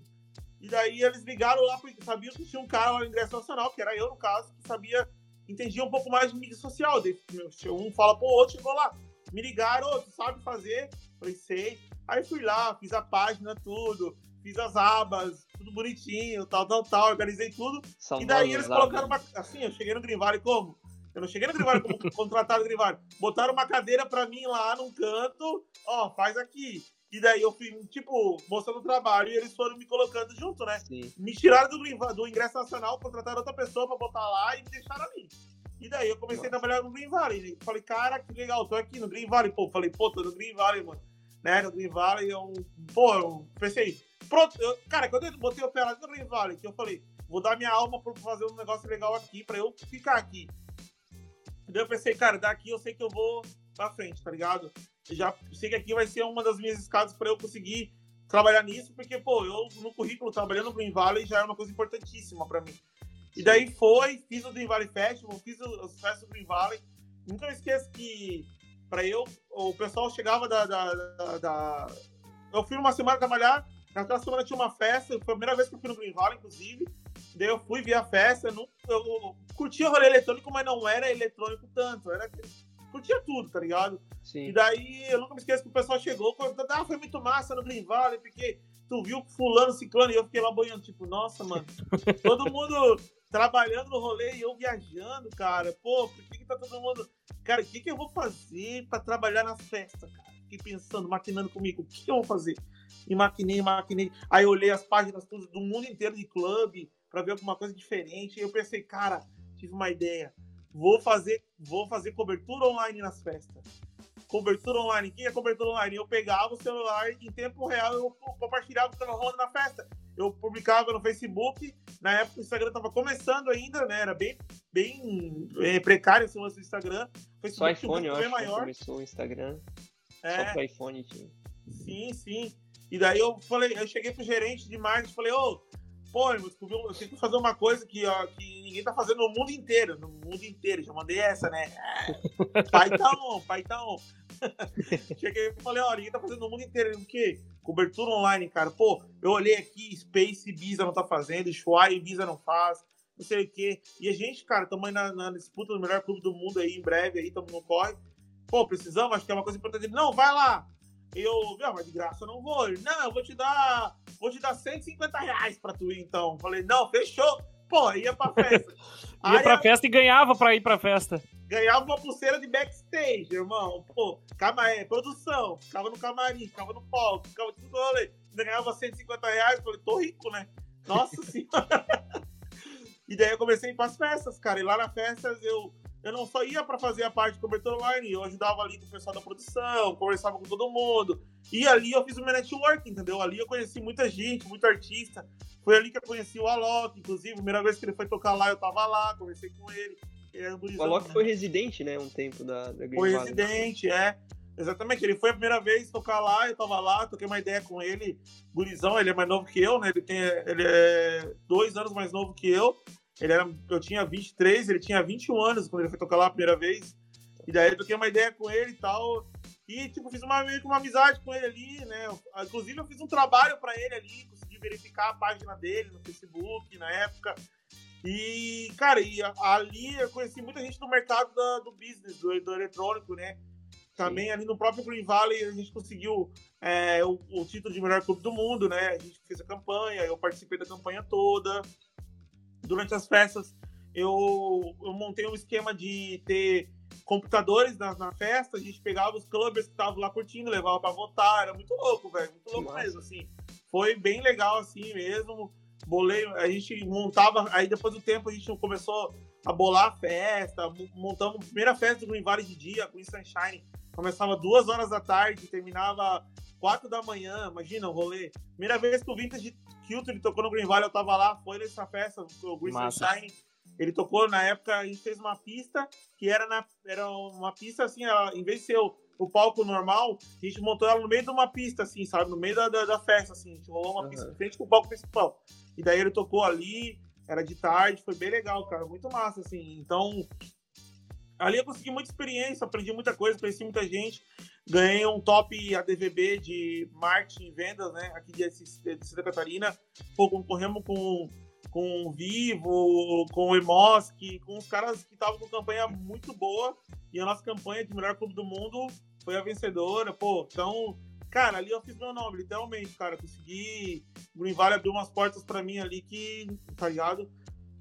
E daí eles ligaram lá, porque sabiam que tinha um cara lá no Ingresso Nacional, que era eu no caso, que sabia, entendia um pouco mais de mídia social. Daí, um fala pro outro, chegou lá. Me ligaram, ô, tu sabe fazer? Falei, sei. Aí fui lá, fiz a página, tudo, fiz as abas, tudo bonitinho, tal, tal, tal, organizei tudo. E daí eles Saudosas colocaram uma. Assim, eu cheguei no Green Valley como? Eu não cheguei no Valley como contratado Valley. Botaram uma cadeira pra mim lá num canto, ó, faz aqui. E daí eu fui, tipo, mostrando o trabalho e eles foram me colocando junto, né? Sim. Me tiraram do, do ingresso nacional, contrataram outra pessoa pra botar lá e me deixaram ali. E daí eu comecei Nossa. a trabalhar no Green Valley. Falei, cara, que legal, tô aqui no Green Valley. Pô, falei, pô, tô no Green Valley, mano. Né, no Green Valley, eu, pô, eu pensei, pronto, eu, cara, quando eu botei o pé lá no Green Valley, que eu falei, vou dar minha alma pra fazer um negócio legal aqui, pra eu ficar aqui. Daí eu pensei, cara, daqui eu sei que eu vou pra frente, tá ligado? já sei que aqui vai ser uma das minhas escadas para eu conseguir trabalhar nisso, porque, pô, eu no currículo trabalhando no Green Valley já é uma coisa importantíssima para mim. E daí foi, fiz o Green Valley Festival, fiz as festas do Green Valley. Nunca esqueço que, para eu, o pessoal chegava da, da, da, da, Eu fui uma semana trabalhar, naquela semana tinha uma festa, foi a primeira vez que eu fui no Green Valley, inclusive. Daí eu fui, vi a festa, não, eu curtia o rolê eletrônico, mas não era eletrônico tanto, era curtia tudo, tá ligado? Sim. E daí eu nunca me esqueço que o pessoal chegou, ah, foi muito massa no Green Valley, porque tu viu fulano, ciclano, e eu fiquei lá boiando, tipo, nossa, mano, todo mundo trabalhando no rolê e eu viajando, cara. Pô, por que, que tá todo mundo. Cara, o que, que eu vou fazer pra trabalhar nas festas, cara? Fiquei pensando, maquinando comigo, o que, que eu vou fazer? E maquinei, maquinei. Aí eu olhei as páginas todas do mundo inteiro de clube pra ver alguma coisa diferente. E eu pensei, cara, tive uma ideia vou fazer, vou fazer cobertura online nas festas. Cobertura online. O que é cobertura online? Eu pegava o celular em tempo real eu compartilhava o que estava rolando na festa. Eu publicava no Facebook. Na época o Instagram estava começando ainda, né? Era bem, bem é, precário esse lance do Instagram. Facebook Só iPhone, eu acho maior. começou o Instagram. É. Só pro iPhone tinha. Sim, sim. E daí eu falei, eu cheguei pro gerente de marketing e falei, ô, oh, pô, eu que fazer uma coisa que, ó, que ninguém tá fazendo no mundo inteiro, no mundo inteiro. Já mandei essa, né? É, Python, Python. Cheguei e falei, ó, ninguém tá fazendo no mundo inteiro. O quê? Cobertura online, cara. Pô, eu olhei aqui, Space Ibiza não tá fazendo, Shuai Ibiza não faz, não sei o quê. E a gente, cara, estamos aí na, na, disputa do melhor clube do mundo aí, em breve aí, estamos no corre. Pô, precisamos, acho que é uma coisa importante. Não, vai lá, eu, não, mas de graça eu não vou. Ele, não, eu vou te dar, vou te dar 150 reais pra tu ir, então. Falei, não, fechou. Pô, ia pra festa. ia Aí, pra festa e ganhava pra ir pra festa. Ganhava uma pulseira de backstage, irmão. Pô, cama, é, produção. Ficava no camarim, ficava no palco, ficava tudo rolê. Ganhava 150 reais. Falei, tô rico, né? Nossa senhora. e daí eu comecei a ir pras festas, cara. E lá nas festas eu eu não só ia para fazer a parte de cobertura online, eu ajudava ali com o pessoal da produção, conversava com todo mundo. E ali eu fiz o meu network, entendeu? Ali eu conheci muita gente, muito artista. Foi ali que eu conheci o Alok, inclusive. A primeira vez que ele foi tocar lá, eu tava lá, conversei com ele. o Alok foi residente, né? Um tempo da, da Foi residente, é. Exatamente, ele foi a primeira vez tocar lá, eu tava lá, toquei uma ideia com ele, gurizão, ele é mais novo que eu, né? Ele, tem, ele é dois anos mais novo que eu. Ele era, eu tinha 23, ele tinha 21 anos quando ele foi tocar lá a primeira vez. E daí eu toquei uma ideia com ele e tal. E, tipo, fiz uma, meio que uma amizade com ele ali, né? Inclusive, eu fiz um trabalho para ele ali, consegui verificar a página dele no Facebook na época. E, cara, e ali eu conheci muita gente do mercado da, do business, do, do eletrônico, né? Também Sim. ali no próprio Green Valley a gente conseguiu é, o, o, título de melhor clube do mundo, né? A gente fez a campanha, eu participei da campanha toda durante as festas, eu, eu montei um esquema de ter computadores na, na festa, a gente pegava os clubes que estavam lá curtindo, levava para votar, era muito louco, velho, muito louco Nossa. mesmo, assim. Foi bem legal, assim, mesmo. Bolei, a gente montava, aí depois do tempo a gente começou a bolar a festa, montamos a primeira festa do Green Valley de dia, com Sunshine. Começava duas horas da tarde, terminava quatro da manhã, imagina o rolê. Primeira vez que o Vintage Kilton ele tocou no Green Valley, eu tava lá, foi nessa festa, o Green Sunshine. Ele tocou na época, a gente fez uma pista que era, na, era uma pista assim, ela, em vez de ser o, o, palco normal, a gente montou ela no meio de uma pista, assim, sabe? No meio da, da, da festa, assim. A gente rolou uma uhum. pista de frente com o palco principal. E daí ele tocou ali, era de tarde, foi bem legal, cara. Muito massa, assim. Então, ali eu consegui muita experiência, aprendi muita coisa, conheci muita gente. Ganhei um top ADVB de marketing e vendas, né? Aqui de, de Santa Catarina. Pô, concorremos com, com o Vivo, com o Emosk, com os caras que estavam com campanha muito boa. E a nossa campanha de melhor clube do mundo foi a vencedora. Pô, então, cara, ali eu fiz meu nome, literalmente, cara. Consegui. O Green abriu umas portas para mim ali que, tá ligado?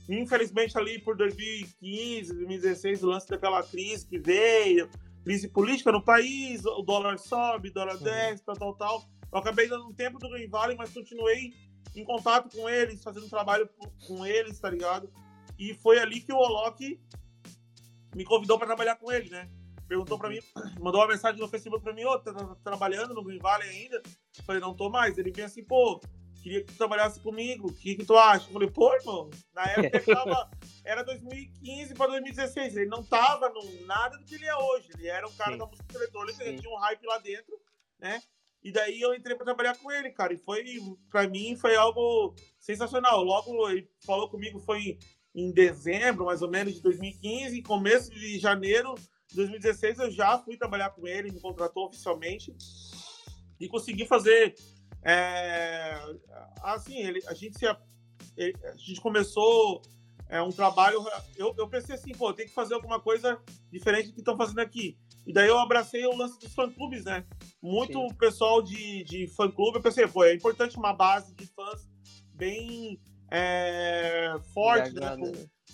Infelizmente, ali por 2015, 2016, o lance daquela crise que veio, crise política no país, o dólar sobe, o dólar desce, tal, tal, tal. Eu acabei dando um tempo do Green Valley, mas continuei em contato com eles, fazendo trabalho com eles, tá ligado? E foi ali que o Olok me convidou para trabalhar com ele, né? Perguntou para mim, mandou uma mensagem no Facebook para mim, ô, oh, tá, tá, trabalhando no Green Valley ainda? falei, não tô mais. Ele veio assim, pô, queria que tu trabalhasse comigo, o que, que tu acha? Eu falei, pô, irmão, na época ele tava, era 2015 para 2016, ele não tava no, nada do que ele é hoje, ele era um cara Sim. da música eletrônica, ele tinha um hype lá dentro, né? E daí eu entrei para trabalhar com ele, cara, e foi, para mim, foi algo sensacional. Logo ele falou comigo, foi em dezembro, mais ou menos, de 2015, começo de janeiro de 2016, eu já fui trabalhar com ele, me contratou oficialmente e consegui fazer. É, assim, ele, a, gente se, a gente começou é, um trabalho. Eu, eu pensei assim, pô, tem que fazer alguma coisa diferente do que estão fazendo aqui. E daí eu abracei o lance dos fã-clubes, né? Muito Sim. pessoal de, de fã-clube, eu pensei, pô, é importante uma base de fãs bem é, forte né,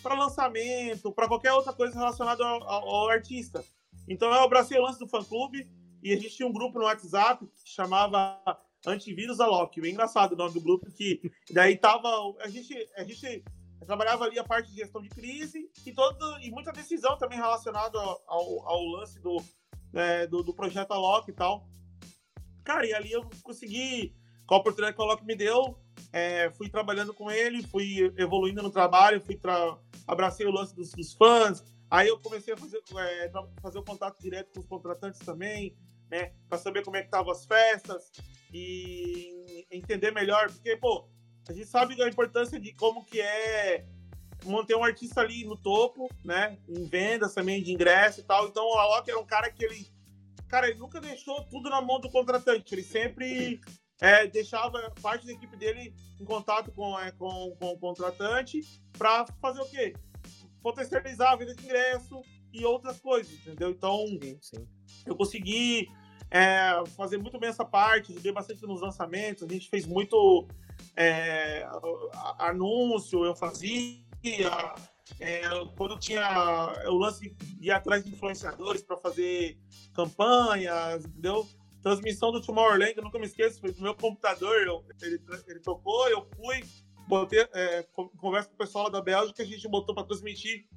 para lançamento, para qualquer outra coisa relacionada ao, ao, ao, artista. Então eu abracei o lance do fã-clube e a gente tinha um grupo no WhatsApp que chamava Antivírus Alok. É engraçado o nome do grupo, que daí tava. A gente, a gente trabalhava ali a parte de gestão de crise e, todo, e muita decisão também relacionada ao, ao lance do, é, do, do, projeto Alok e tal. Cara, e ali eu consegui, com a oportunidade que o Alok me deu, é, fui trabalhando com ele, fui evoluindo no trabalho, fui tra... abracei o lance dos, dos, fãs. Aí eu comecei a fazer, é, fazer o contato direto com os contratantes também, né, para saber como é que estavam as festas e entender melhor, porque pô, a gente sabe da importância de como que é manter um artista ali no topo, né, em vendas também de ingresso e tal. Então o Alok era um cara que ele, cara, ele nunca deixou tudo na mão do contratante, ele sempre é, deixava parte da equipe dele em contato com, é, com, com o contratante para fazer o quê? Potencializar a venda de ingresso e outras coisas, entendeu? Então, sim, sim. eu consegui é, fazer muito bem essa parte, ajudei bastante nos lançamentos, a gente fez muito é, anúncio, eu fazia. É, quando tinha o lance de ir atrás de influenciadores para fazer campanhas, entendeu? transmissão do Tomorrowland, eu nunca me esqueço, foi do meu computador, eu, ele, ele tocou, eu fui, botei, é, conversa com o pessoal da Bélgica, a gente botou para transmitir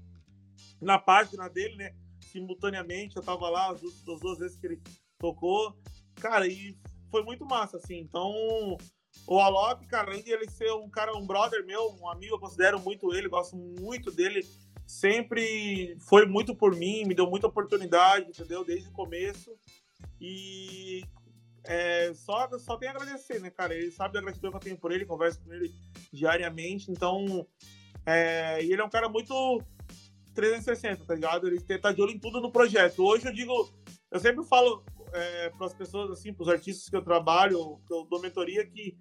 na página dele, né, simultaneamente, eu tava lá as as duas vezes que ele tocou, cara, e foi muito massa, assim, então o Alok, cara, além de ele ser um cara, um brother meu, um amigo, eu considero muito ele, gosto muito dele, sempre foi muito por mim, me deu muita oportunidade, entendeu? Desde o começo. E é, só, só tenho a agradecer, né, cara? Ele sabe da gratidão que eu tenho por ele, converso com ele diariamente. Então, é, e ele é um cara muito 360, tá ligado? Ele tá de olho em tudo no projeto. Hoje eu digo, eu sempre falo é, para as pessoas, assim, para os artistas que eu trabalho, que eu dou mentoria, que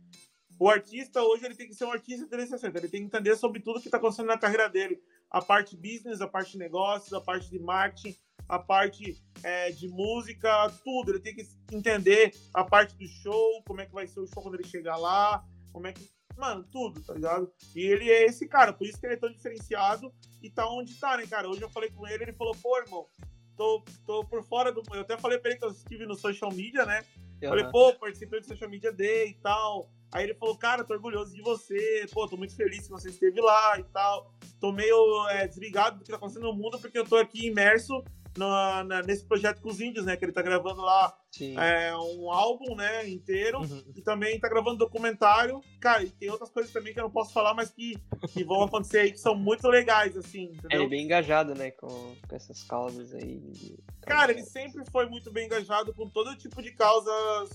o artista hoje ele tem que ser um artista 360. Ele tem que entender sobre tudo que está acontecendo na carreira dele. A parte business, a parte negócios, a parte de marketing, a parte é, de música, tudo. Ele tem que entender a parte do show, como é que vai ser o show quando ele chegar lá, como é que. Mano, tudo, tá ligado? E ele é esse cara, por isso que ele é tão diferenciado e tá onde tá, né, cara? Hoje eu falei com ele, ele falou, pô, irmão, tô, tô por fora do. Eu até falei pra ele que eu estive no social media, né? Uhum. Falei, pô, participei do social media day e tal. Aí ele falou, cara, tô orgulhoso de você, pô, tô muito feliz que você esteve lá e tal. Tô meio é, desligado do que tá acontecendo no mundo, porque eu tô aqui imerso na, na, nesse projeto com os índios, né? Que ele tá gravando lá é, um álbum, né, inteiro. Uhum. E também tá gravando documentário. Cara, e tem outras coisas também que eu não posso falar, mas que, que vão acontecer aí, que são muito legais, assim, entendeu? É, bem engajado, né, com, com essas causas aí. Cara, ele sempre foi muito bem engajado com todo tipo de causa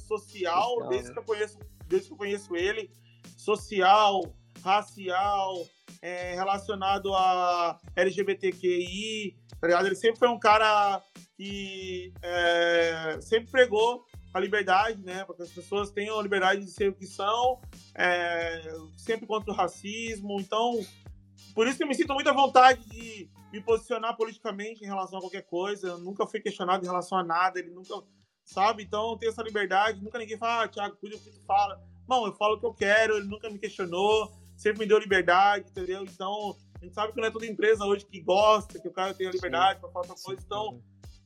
social, social desde, né? que eu conheço, desde que eu conheço ele. Social, racial, é, relacionado a LGBTQI, tá ligado? Ele sempre foi um cara que é, sempre pregou a liberdade, né? Para que as pessoas tenham a liberdade de ser o que são, é, sempre contra o racismo. Então, por isso que eu me sinto muito à vontade de me posicionar politicamente em relação a qualquer coisa. Eu nunca fui questionado em relação a nada, ele nunca, sabe? Então, eu tenho essa liberdade. Nunca ninguém fala, ah, Thiago, cuida do que tu fala. Não, eu falo o que eu quero, ele nunca me questionou sempre me deu liberdade, entendeu? Então, A gente sabe que não é toda empresa hoje que gosta, que o cara tem a liberdade para falar coisa, então,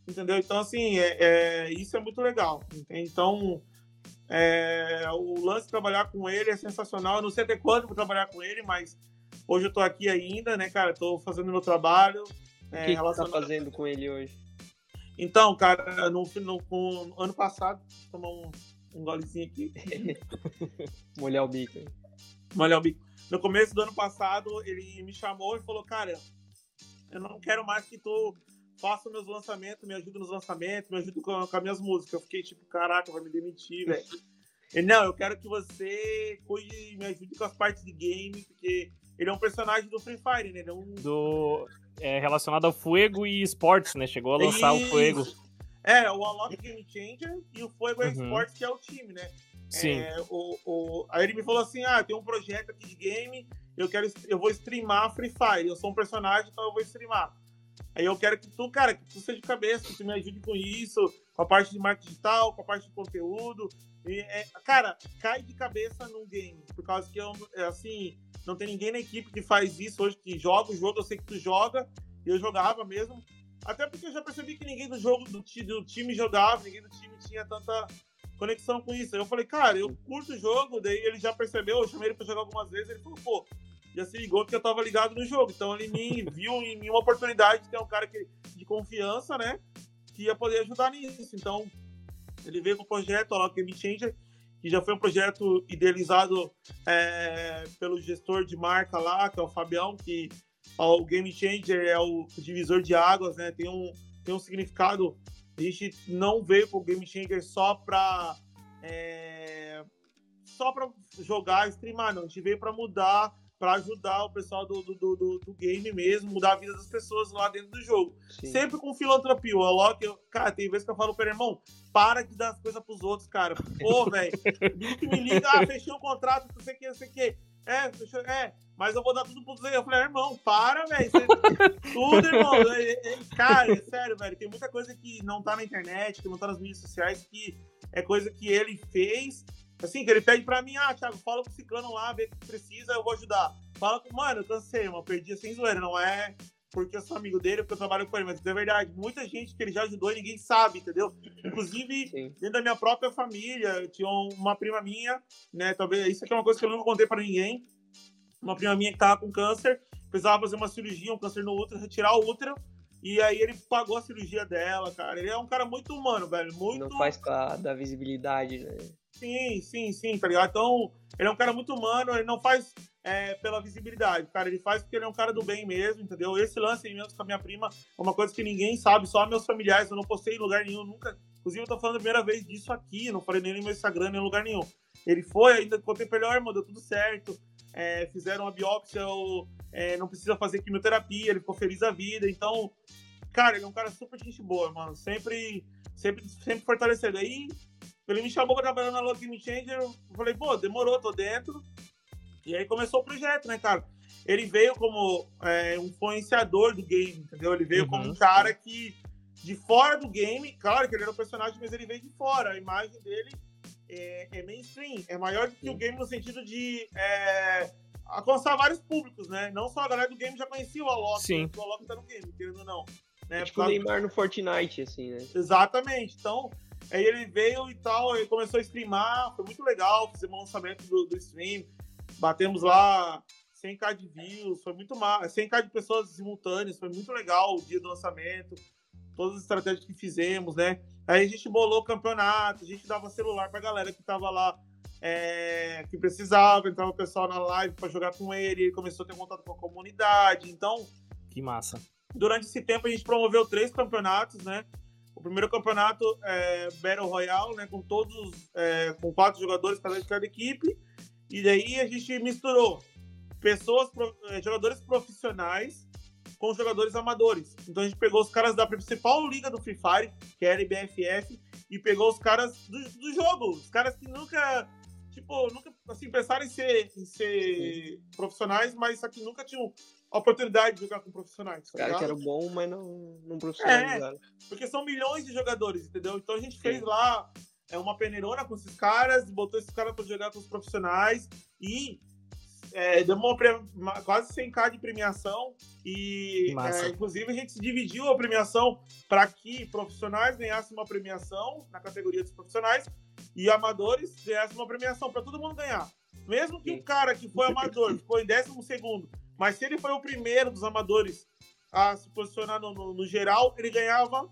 entendeu? Então, assim, é, é, isso é muito legal. Entende? Então, é, o lance de trabalhar com ele é sensacional. Eu não sei até quando vou trabalhar com ele, mas hoje eu tô aqui ainda, né, cara? Tô fazendo meu trabalho. O que, é, que você tá fazendo com ele hoje? Então, cara, no, no, no ano passado, tomar um, um golezinho aqui. Molhar o bico. Molhar o bico. No começo do ano passado, ele me chamou e falou, cara, eu não quero mais que tu faça meus lançamentos, me ajude nos lançamentos, me ajude com, com as minhas músicas. Eu fiquei tipo, caraca, vai me demitir, velho. Não, eu quero que você cuide, me ajude com as partes de game, porque ele é um personagem do Free Fire, né? É um... Do, é, relacionado ao Fuego e esportes, né? Chegou a lançar Isso. o Fuego. É, o Alok Game Changer e o Fuego uhum. Esportes, que é o time, né? Sim. É, o, o... Aí ele me falou assim: ah, tem um projeto aqui de game, eu quero eu vou streamar Free Fire. Eu sou um personagem, então eu vou streamar. Aí eu quero que tu, cara, que tu seja de cabeça, que tu me ajude com isso, com a parte de marketing digital, com a parte de conteúdo. E, é, cara, cai de cabeça num game. Por causa que eu, é, assim, não tem ninguém na equipe que faz isso hoje, que joga o jogo, eu sei que tu joga, e eu jogava mesmo. Até porque eu já percebi que ninguém do jogo, do, do time jogava, ninguém do time tinha tanta conexão com isso. Eu falei, cara, eu curto o jogo, daí ele já percebeu, eu chamei ele pra jogar algumas vezes, ele falou, pô, já se ligou porque eu tava ligado no jogo. Então ele me viu em mim uma oportunidade de ter um cara que, de confiança, né? Que ia poder ajudar nisso. Então, ele veio com o projeto, o Game Changer, que já foi um projeto idealizado é, pelo gestor de marca lá, que é o Fabião, que ó, o Game Changer é o divisor de águas, né? Tem um, tem um significado. A gente não veio com o Game Changer só para é, só para jogar, streamar, não. A gente veio para mudar para ajudar o pessoal do, do, do, do, game mesmo, mudar a vida das pessoas lá dentro do jogo. Sim. Sempre com filantropia. O Alok, eu, cara, tem vezes que eu falo para ele, irmão, para de dar as coisas pros outros, cara. Pô, velho, me liga, ah, fechei um contrato, não sei o que, não sei o que. É, é, mas eu vou dar tudo pros Eu falei, ah, irmão, para, velho. Tudo, irmão. É, é, cara, é sério, velho. Tem muita coisa que não tá na internet, que não tá nas mídias sociais, que é coisa que ele fez Assim, que ele pede pra mim, ah, Thiago, fala com o ciclano lá, vê o que precisa, eu vou ajudar. Fala com, mano, eu cansei, mano, perdi sem zoeira, não é porque eu sou amigo dele, porque eu trabalho com ele, mas é verdade, muita gente que ele já ajudou e ninguém sabe, entendeu? Inclusive, Sim. dentro da minha própria família, tinha uma prima minha, né, talvez, isso aqui é uma coisa que eu nunca contei pra ninguém, uma prima minha que tava com câncer, precisava fazer uma cirurgia, um câncer no útero, retirar o útero, e aí ele pagou a cirurgia dela, cara. Ele é um cara muito humano, velho. Muito. Não faz pra dar visibilidade, né? Sim, sim, sim, tá ligado? Então, ele é um cara muito humano, ele não faz é, pela visibilidade, cara. Ele faz porque ele é um cara do bem mesmo, entendeu? Esse lance mesmo com a minha prima é uma coisa que ninguém sabe, só meus familiares. Eu não postei em lugar nenhum, nunca. Inclusive, eu tô falando a primeira vez disso aqui, não falei nem no meu Instagram, nem em lugar nenhum. Ele foi, ainda contei pra ele, ó, irmão, deu tudo certo. É, fizeram uma biópsia, eu, é, não precisa fazer quimioterapia, ele ficou feliz da vida. Então, cara, ele é um cara super gente boa, mano. Sempre, sempre, sempre fortalecendo. Aí, ele me chamou pra trabalhar na Log Game Changer. Eu falei, pô, demorou, tô dentro. E aí começou o projeto, né, cara? Ele veio como é, um influenciador do game, entendeu? Ele veio uhum. como um cara que, de fora do game, claro que ele era um personagem, mas ele veio de fora. A imagem dele é, é mainstream, é maior do que Sim. o game no sentido de é, alcançar vários públicos, né? Não só a galera do game já conhecia o Alok, Sim. o Alok tá no game, querendo ou não. Né? É tipo o Neymar no Fortnite, assim, né? Exatamente. Então, aí ele veio e tal, ele começou a streamar, foi muito legal, fizemos um lançamento do, do stream, batemos lá 100k de views, foi muito mais, 100k de pessoas simultâneas, foi muito legal o dia do lançamento, todas as estratégias que fizemos, né? Aí a gente bolou o campeonato, a gente dava celular pra galera que tava lá, é, que precisava, entrava o pessoal na live para jogar com ele, ele começou a ter contato com a comunidade, então... Que massa. Durante esse tempo a gente promoveu três campeonatos, né? O primeiro campeonato é Battle Royale, né? Com todos, é, com quatro jogadores cada de cada equipe. E daí a gente misturou pessoas, é, jogadores profissionais com jogadores amadores. Então a gente pegou os caras da principal liga do Free Fire, que era a IBFF, e pegou os caras do, do jogo, os caras que nunca, tipo, nunca, assim, pensaram em ser, em ser profissionais, mas aqui nunca tinham a oportunidade de jogar com profissionais. Tá cara que era bom, mas não, não profissionalizaram. É, porque são milhões de jogadores, entendeu? Então a gente Sim. fez lá é, uma peneirona com esses caras, botou esses caras para jogar com os profissionais e é, deu uma, uma, quase 100k de premiação e é, inclusive a gente dividiu a premiação para que profissionais ganhassem uma premiação na categoria dos profissionais e amadores ganhassem uma premiação para todo mundo ganhar. Mesmo que o cara que foi amador ficou em décimo segundo, mas se ele foi o primeiro dos amadores a se posicionar no, no, no geral, ele ganhava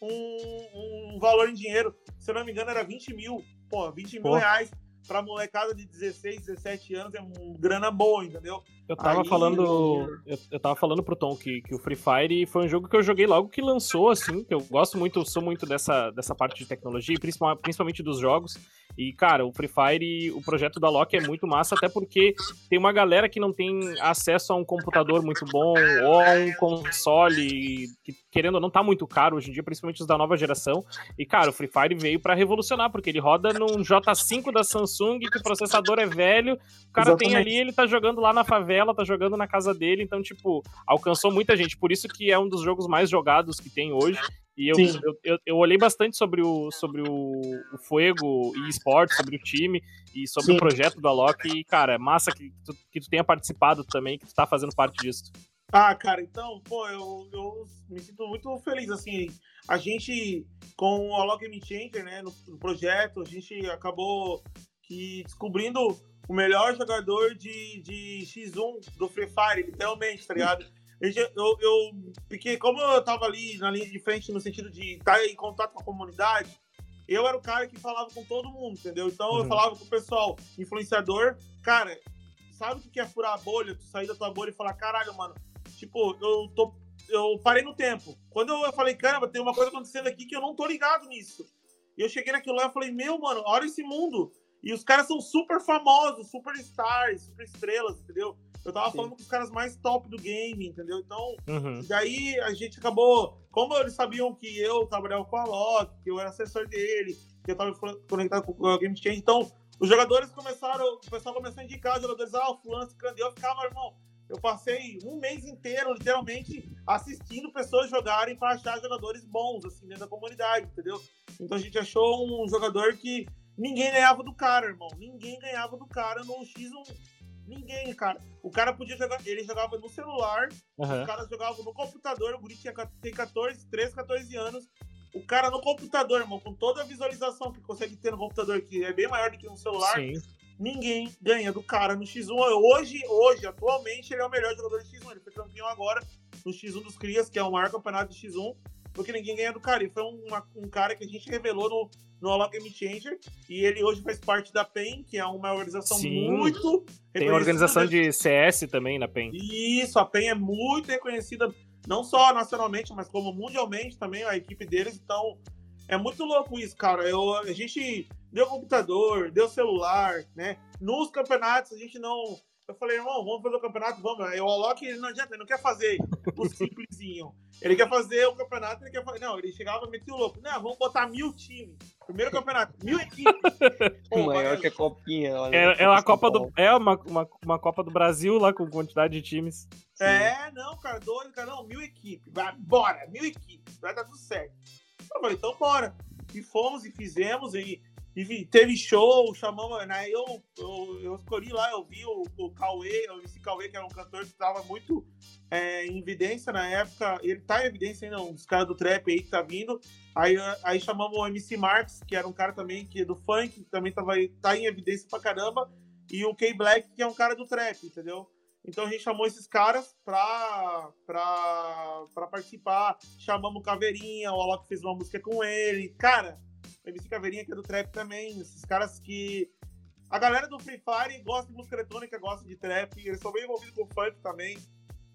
um, um, valor em dinheiro. Se eu não me engano, era 20 mil. Pô, 20 mil Pô. reais pra molecada de 16, 17 anos é uma grana boa, entendeu? Eu tava Aí, falando. Eu, eu tava falando pro Tom que, que o Free Fire foi um jogo que eu joguei logo que lançou, assim, que eu gosto muito, sou muito dessa, dessa parte de tecnologia, principalmente dos jogos. E, cara, o Free Fire, o projeto da Loki é muito massa, até porque tem uma galera que não tem acesso a um computador muito bom ou a um console que, querendo ou não, tá muito caro hoje em dia, principalmente os da nova geração. E, cara, o Free Fire veio para revolucionar, porque ele roda num J5 da Samsung, que o processador é velho, o cara Exatamente. tem ali, ele tá jogando lá na favela, tá jogando na casa dele, então, tipo, alcançou muita gente. Por isso que é um dos jogos mais jogados que tem hoje. E eu, eu, eu, eu, olhei bastante sobre o, sobre o, o Fuego e esporte, sobre o time e sobre Sim. o projeto do Alok. E, cara, é massa que tu, que tu tenha participado também, que tu tá fazendo parte disso. Ah, cara, então, pô, eu, eu me sinto muito feliz, assim, a gente, com o Alok M Changer, né, no, no, projeto, a gente acabou que descobrindo o melhor jogador de, de X1 do Free Fire, literalmente, tá ligado? Eu, eu, porque como eu tava ali na linha de frente no sentido de estar em contato com a comunidade, eu era o cara que falava com todo mundo, entendeu? Então uhum. eu falava com o pessoal, influenciador, cara, sabe o que é furar a bolha? Tu sair da tua bolha e falar, caralho, mano, tipo, eu tô. Eu parei no tempo. Quando eu falei, caramba, tem uma coisa acontecendo aqui que eu não tô ligado nisso. E eu cheguei naquilo lá e falei, meu, mano, olha esse mundo. E os caras são super famosos, super stars, super estrelas, entendeu? Eu tava Sim. falando com os caras mais top do game, entendeu? Então, uhum. daí a gente acabou. Como eles sabiam que eu trabalhava com a Loki, que eu era assessor dele, que eu tava conectado com o Game Change, então os jogadores começaram, o pessoal começou a indicar os jogadores, ah, o fulano, esse eu ficava, irmão, eu passei um mês inteiro, literalmente, assistindo pessoas jogarem para achar jogadores bons, assim, dentro da comunidade, entendeu? Então a gente achou um jogador que ninguém ganhava do cara, irmão. Ninguém ganhava do cara no X1 Ninguém, cara. O cara podia jogar. Ele jogava no celular, uhum. os caras jogavam no computador. O Guri tinha, tem 14, 13, 14 anos. O cara no computador, irmão, com toda a visualização que consegue ter no computador, que é bem maior do que no celular. Sim. Ninguém ganha do cara no X1. Hoje, hoje, atualmente, ele é o melhor jogador de X1. Ele foi campeão agora no X1 dos Crias, que é o maior campeonato de X1 porque ninguém ganha do cara. E foi uma, um cara que a gente revelou no, no Alok Game Changer. E ele hoje faz parte da PEN, que é uma organização Sim. muito. Tem organização de CS também na PEN. Isso, a PEN é muito reconhecida, não só nacionalmente, mas como mundialmente também, a equipe deles. Então, é muito louco isso, cara. Eu, a gente deu computador, deu celular, né? Nos campeonatos a gente não eu falei, irmão, vamos fazer o campeonato, vamos. Aí o Alok, ele não adianta, ele não quer fazer o simplesinho. Ele quer fazer o campeonato, ele quer fazer. Não, ele chegava e metia o louco. Não, vamos botar mil times. Primeiro campeonato, mil equipes. Pô, maior que a copinha. Olha, é, é uma Copa do. É uma, uma, uma Copa do Brasil lá com quantidade de times. Sim. É, não, cara, doido, cara, não, mil equipes. Vai, bora, mil equipes. Vai dar tudo certo. Eu falei, então bora. E fomos e fizemos, e e teve show, chamamos, né? Eu, eu, eu escolhi lá, eu vi o, o Cauê, o MC Cauê, que era um cantor que estava muito é, em evidência na época. Ele tá em evidência ainda, um dos caras do trap aí que tá vindo. Aí, aí chamamos o MC Marx, que era um cara também que é do funk, que também tava, tá em evidência pra caramba. E o K Black, que é um cara do trap, entendeu? Então a gente chamou esses caras pra, pra, pra participar. Chamamos o Caveirinha, o Alok fez uma música com ele. Cara, MC Caveirinha, que é do trap também. Esses caras que. A galera do Free Fire gosta de música eletrônica, gosta de trap, eles são bem envolvidos com funk também.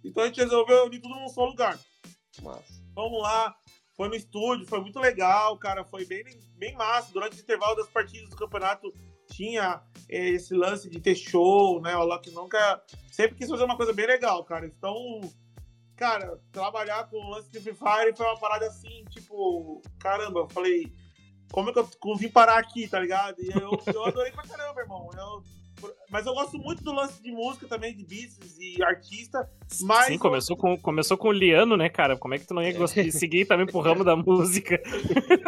Então a gente resolveu unir tudo num só lugar. Massa. Vamos lá, foi no estúdio, foi muito legal, cara. Foi bem, bem massa. Durante o intervalo das partidas do campeonato tinha é, esse lance de ter show, né? O Loki nunca. Sempre quis fazer uma coisa bem legal, cara. Então, cara, trabalhar com o lance de Free Fire foi uma parada assim, tipo, caramba, eu falei como é que eu vim parar aqui, tá ligado? E eu, eu adorei pra caramba, irmão. Eu, mas eu gosto muito do lance de música também, de business e artista. Mas Sim, começou com, começou com o Liano, né, cara? Como é que tu não ia gostar de seguir também pro ramo da música?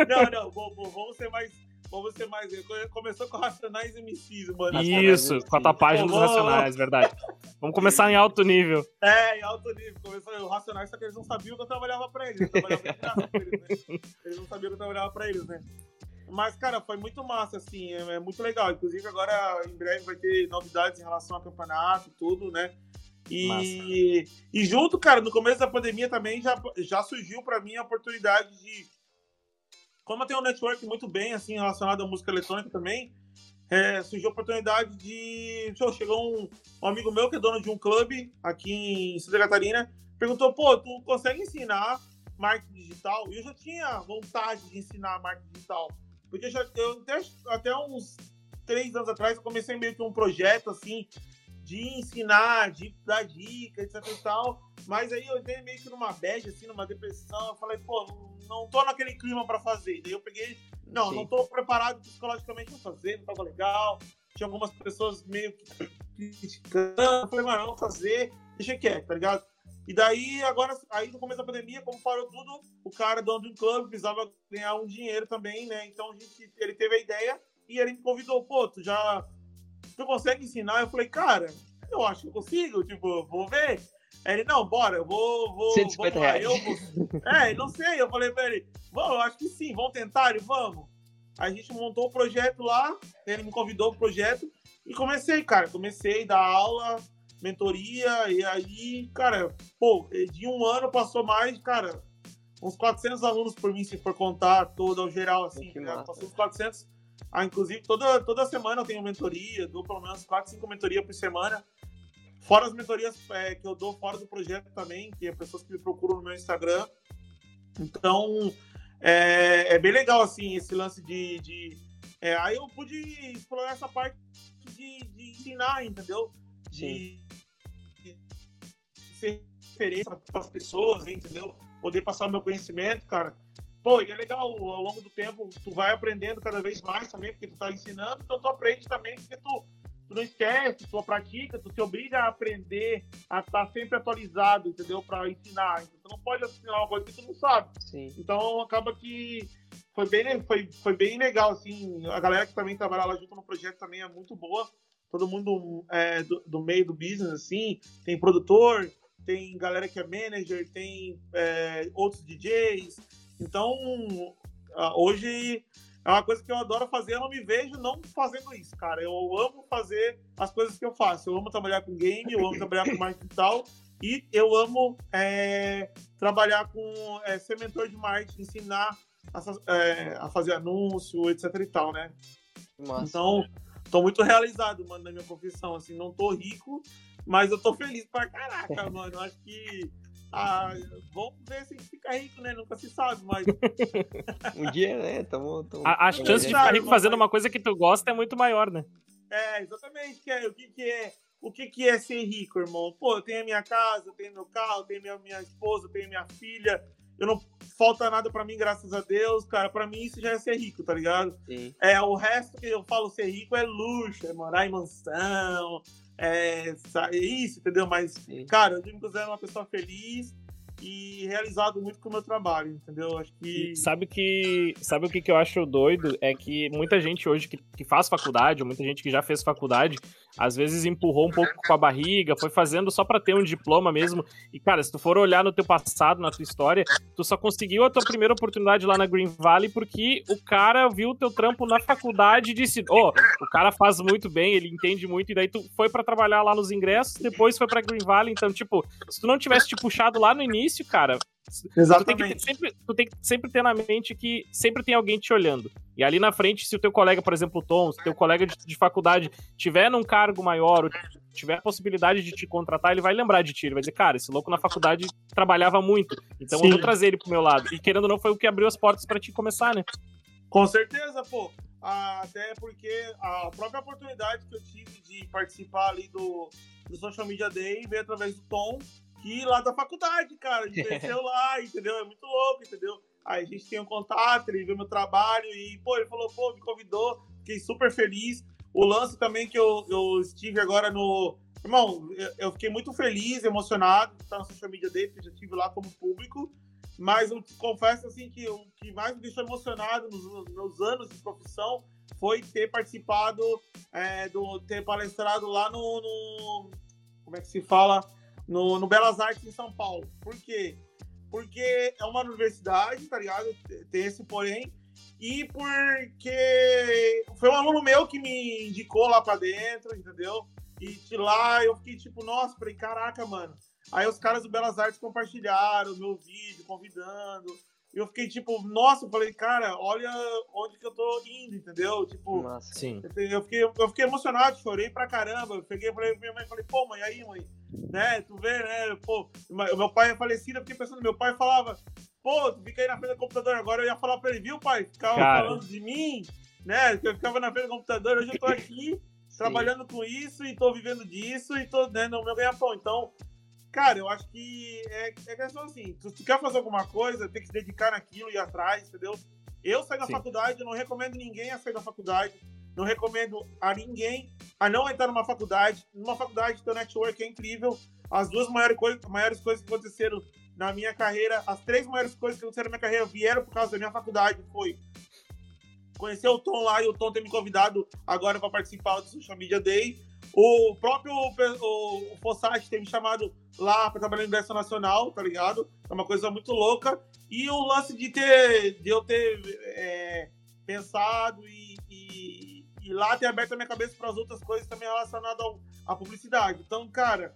Não, não, vamos ser mais. Vamos ser mais. Começou com Racionais MCs, mano. Isso, com a tua página dos Racionais, verdade. Vamos começar em alto nível. É, em alto nível. Começou o Racionais, só que eles não sabiam que eu trabalhava pra eles. Eu trabalhava pra eles, né? Eles não sabiam que eu trabalhava pra eles, né? Mas, cara, foi muito massa, assim, é, é, muito legal. Inclusive, agora, em breve, vai ter novidades em relação ao campeonato, tudo, né? E, e junto, cara, no começo da pandemia também já, já surgiu para mim a oportunidade de. Como eu tenho um network muito bem, assim, relacionado à música eletrônica também, é, surgiu a oportunidade de. Chegou um, um amigo meu que é dono de um clube aqui em Santa Catarina, perguntou: pô, tu consegue ensinar marketing digital? E eu já tinha vontade de ensinar marketing digital. Porque eu, já, eu até, até uns três anos atrás eu comecei meio que um projeto assim de ensinar, de dar dicas, etc e tal. Mas aí eu entrei meio que numa bad, assim, numa depressão. Eu falei, pô, não, não tô naquele clima para fazer. Daí eu peguei, não, Sim. não tô preparado psicologicamente pra fazer, não tava legal. Tinha algumas pessoas meio que criticando. Eu falei, mano, vamos fazer, deixa quieto, tá ligado? E daí, agora, aí no começo da pandemia, como parou tudo, o cara, dono do clube, precisava ganhar um dinheiro também, né? Então a gente, ele teve a ideia e ele me convidou, pô, tu já. Tu consegue ensinar? Eu falei, cara, eu acho que eu consigo, tipo, vou ver. Aí ele, não, bora, eu vou. vou 150 reais. Eu vou... É, não sei. Eu falei pra ele, vamos, eu acho que sim, vamos tentar e vamos. A gente montou o projeto lá, ele me convidou pro projeto e comecei, cara. Comecei a dar aula, mentoria, e aí, cara, pô, de um ano passou mais, cara, uns 400 alunos por mim, se for contar todo ao geral, assim, né? passou uns 400. Ah, inclusive, toda, toda semana eu tenho mentoria, dou pelo menos 4, 5 mentorias por semana. Fora as mentorias é, que eu dou fora do projeto também, que é pessoas que me procuram no meu Instagram. Então, é, é bem legal, assim, esse lance de... de é, aí eu pude explorar essa parte de, de ensinar, entendeu? De, ser referência para as pessoas, entendeu? Poder passar o meu conhecimento, cara. Pô, e é legal, ao longo do tempo, tu vai aprendendo cada vez mais também, porque tu tá ensinando, então tu aprende também, porque tu, tu não esquece, tu pratica, tu te obriga a aprender, a estar tá sempre atualizado, entendeu? Para ensinar. Então, tu não pode ensinar uma coisa que tu não sabe. Sim. Então, acaba que foi bem, foi, foi bem legal, assim. A galera que também trabalha lá junto no projeto também é muito boa. Todo mundo é, do, do meio do business, assim. Tem produtor, tem galera que é manager, tem é, outros DJs. Então, hoje é uma coisa que eu adoro fazer, eu não me vejo não fazendo isso, cara. Eu amo fazer as coisas que eu faço. Eu amo trabalhar com game, eu amo trabalhar com marketing digital e eu amo é, trabalhar com é, ser mentor de marketing, ensinar a, é, a, fazer anúncio, etc e tal, né? Nossa. Então, tô muito realizado, mano, na minha profissão. Assim, não tô rico, mas eu tô feliz pra caraca, mano. Acho que. Ah, vamos ver se fica rico, né? Nunca se sabe, mas. um dia, né? Tamo, tamo... A, a chance de ficar rico fazendo uma coisa que tu gosta é muito maior, né? É, exatamente. Que é, o que, que é. O que, que é ser rico, irmão? Pô, eu tenho a minha casa, eu tenho meu carro, eu tenho minha, minha esposa, eu tenho minha filha. Eu não falta nada para mim, graças a Deus, cara. Para mim isso já é ser rico, tá ligado? Sim. É, o resto que eu falo ser rico é luxo, é morar em mansão, é, isso, entendeu? Mas, Sim. cara, eu me considero uma pessoa feliz e realizado muito com o meu trabalho, entendeu? Acho que. Sabe que. Sabe o que, que eu acho doido? É que muita gente hoje que, que faz faculdade, muita gente que já fez faculdade, às vezes empurrou um pouco com a barriga, foi fazendo só para ter um diploma mesmo. E, cara, se tu for olhar no teu passado, na tua história, tu só conseguiu a tua primeira oportunidade lá na Green Valley porque o cara viu o teu trampo na faculdade e disse: Ó, oh, o cara faz muito bem, ele entende muito, e daí tu foi para trabalhar lá nos ingressos, depois foi pra Green Valley. Então, tipo, se tu não tivesse te puxado lá no início, cara, Exatamente. Tu tem, que sempre, tu tem que sempre ter na mente que sempre tem alguém te olhando. E ali na frente, se o teu colega, por exemplo, o Tom, se o teu colega de, de faculdade tiver num cargo maior, ou tiver a possibilidade de te contratar, ele vai lembrar de ti. Ele vai dizer, cara, esse louco na faculdade trabalhava muito. Então Sim. eu vou trazer ele pro meu lado. E querendo ou não, foi o que abriu as portas para te começar, né? Com certeza, pô. Até porque a própria oportunidade que eu tive de participar ali do, do Social Media Day veio através do Tom lá da faculdade, cara. A gente conheceu lá, entendeu? É muito louco, entendeu? Aí a gente tem um contato, ele viu meu trabalho e, pô, ele falou, pô, me convidou, fiquei super feliz. O lance também que eu, eu estive agora no. Irmão, eu, fiquei muito feliz, emocionado de estar na social media dele, porque já estive lá como público. Mas eu confesso assim que o que mais me deixou emocionado nos, nos meus anos de profissão foi ter participado, é, do, ter palestrado lá no, no, Como é que se fala? No, no Belas Artes em São Paulo. Por quê? Porque é uma universidade, tá ligado? Tem esse porém. E porque foi um aluno meu que me indicou lá pra dentro, entendeu? E de lá eu fiquei tipo, nossa, falei, caraca, mano. Aí os caras do Belas Artes compartilharam o meu vídeo, convidando. E eu fiquei tipo, nossa, eu falei, cara, olha onde que eu tô indo, entendeu? Tipo, Nossa, sim. eu fiquei, eu fiquei emocionado, chorei pra caramba. Eu peguei, falei pra minha mãe, falei, pô, mãe, aí, mãe, né? Tu vê, né? Pô, meu pai é falecido, eu fiquei pensando, meu pai falava, pô, tu fica aí na frente do computador agora, eu ia falar pra ele, viu, pai? Ficava Cara. falando de mim, né? Que eu ficava na frente do computador, hoje eu tô aqui trabalhando com isso e tô vivendo disso e tô né, no meu ganha-pão. Então, cara, eu acho que é, é questão assim, se tu quer fazer alguma coisa, tem que se dedicar naquilo e ir atrás, entendeu? Eu saí da Sim. faculdade, eu não recomendo ninguém a sair da faculdade, não recomendo a ninguém a não entrar numa faculdade. Numa faculdade, teu network é incrível. As duas maiores, coi maiores coisas que aconteceram na minha carreira, as três maiores coisas que aconteceram na minha carreira vieram por causa da minha faculdade. Foi conhecer o Tom lá e o Tom ter me convidado agora para participar do Social Media Day. O próprio o, o Fossati ter me chamado lá para trabalhar em Ingresso Nacional, tá ligado? É uma coisa muito louca. E o lance de ter de eu ter é, pensado e, e, e lá ter aberto a minha cabeça para as outras coisas também relacionadas à publicidade. Então, cara,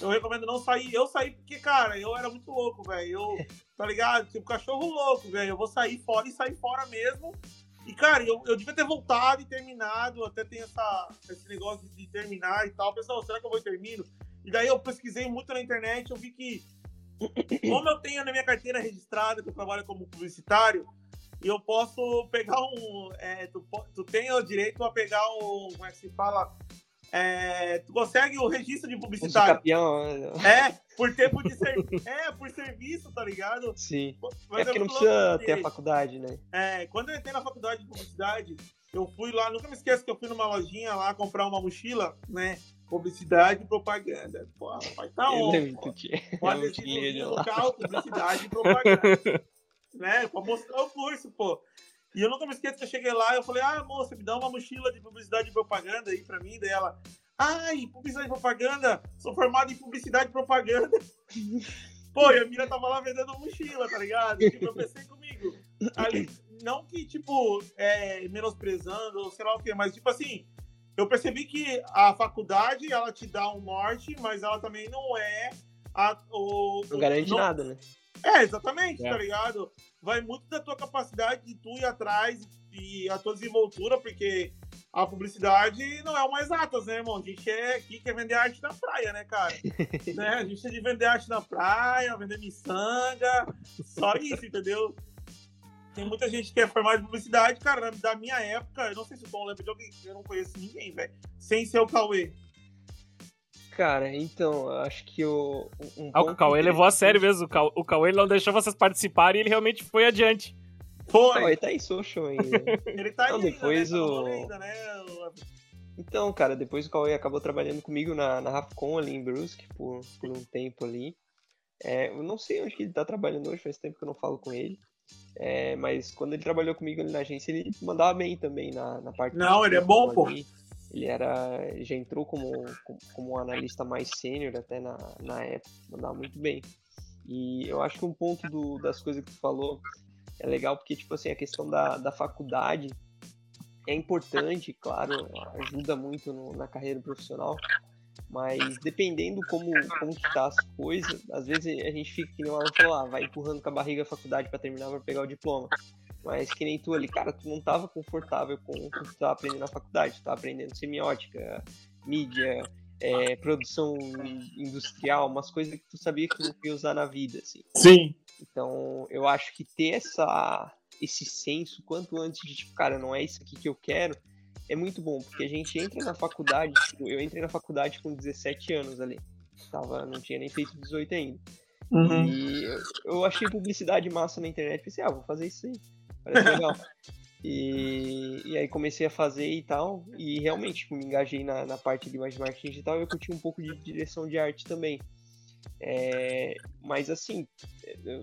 eu recomendo não sair. Eu saí porque, cara, eu era muito louco, velho. Eu, tá ligado? Tipo, cachorro louco, velho. Eu vou sair fora e sair fora mesmo. E, cara, eu, eu devia ter voltado e terminado. Até tem essa, esse negócio de terminar e tal. Pessoal, será que eu vou e termino? E daí eu pesquisei muito na internet. Eu vi que, como eu tenho na minha carteira registrada que eu trabalho como publicitário, eu posso pegar um. é, tu, tu tem o direito a pegar um. Como é que se fala? É, tu consegue o registro de publicitário. campeão, né? É, por tempo de serviço. É, por serviço, tá ligado? Sim. Mas é porque não precisa ter a faculdade, né? é, quando eu entrei na faculdade de publicidade, eu fui lá, nunca me esqueço que eu fui numa lojinha lá comprar uma mochila, né? Publicidade e propaganda. Pô, vai tá on. pô. Pode local, publicidade e propaganda. né? Pra mostrar o curso, pô. E eu nunca me esqueço que eu cheguei lá e eu falei, ah, moça, me dá uma mochila de publicidade e propaganda aí pra mim. Daí ela, ai, publicidade e propaganda? Sou formado em publicidade e propaganda. Pô, e a mina tava lá vendendo mochila, tá ligado? Tipo, eu pensei comigo. Ali, não que, tipo, é, menosprezando ou sei lá o quê, mas, tipo assim, eu percebi que a faculdade, ela te dá um norte, mas ela também não é a, o... Não garante não- nada, né? É, exatamente, É. tá ligado? Vai muito da tua capacidade de tu ir atrás e a tua desenvoltura, porque a publicidade não é uma exatas, né, irmão? A gente é aqui quer vender arte na praia, né, cara? né? A gente é de vender arte na praia, vender miçanga, só isso, entendeu? Tem muita gente que é formada em publicidade, cara, da minha época, eu não sei se o Tom lembra de alguém, eu não conheço ninguém, velho, sem ser o Cauê. Cara, então, eu acho que o. Um Ah, o Cauê levou a sério mesmo. O Cau- O Cauê não deixou vocês participarem e ele realmente foi adiante. Foi, Cauê tá em social ainda. ele tá aí Não, ainda, depois né? Tá o- ainda, né? o- Então, cara, depois o Cauê acabou trabalhando comigo na, na Rafcon ali em Brusque por, por um tempo ali. É, eu não sei onde que ele tá trabalhando hoje, faz tempo que eu não falo com ele. É, mas quando ele trabalhou comigo ali na agência, ele mandava bem também na, na parte Não, ele é bom, pô. ali. Ele era. Já entrou como, como, um analista mais sênior até na, na época, mandava muito bem. E eu acho que um ponto do- das coisas que tu falou é legal porque, tipo assim, a questão da, da faculdade é importante, claro, ajuda muito no- na carreira profissional, mas dependendo como, como que tá as coisas, às vezes a gente fica que nem o Alan falou, ah, vai empurrando com a barriga a faculdade para terminar para pegar o diploma. Mas que nem tu ali, cara, tu não tava confortável com o que tu tava aprendendo na faculdade, tu tava aprendendo semiótica, mídia, é, produção industrial, umas coisas que tu sabia que tu não ia usar na vida, assim. Sim. Então, eu acho que ter essa, esse senso quanto antes de, tipo, cara, não é isso aqui que eu quero, é muito bom, porque a gente entra na faculdade, tipo, eu entrei na faculdade com 17 anos ali, tava, não tinha nem feito 18 ainda. Uhum. E eu, eu achei publicidade massa na internet, pensei, ah, vou fazer isso aí, parece legal. E, e aí comecei a fazer e tal, e realmente tipo, me engajei na, na parte de mais marketing digital e eu curti um pouco de direção de arte também. É, mas assim,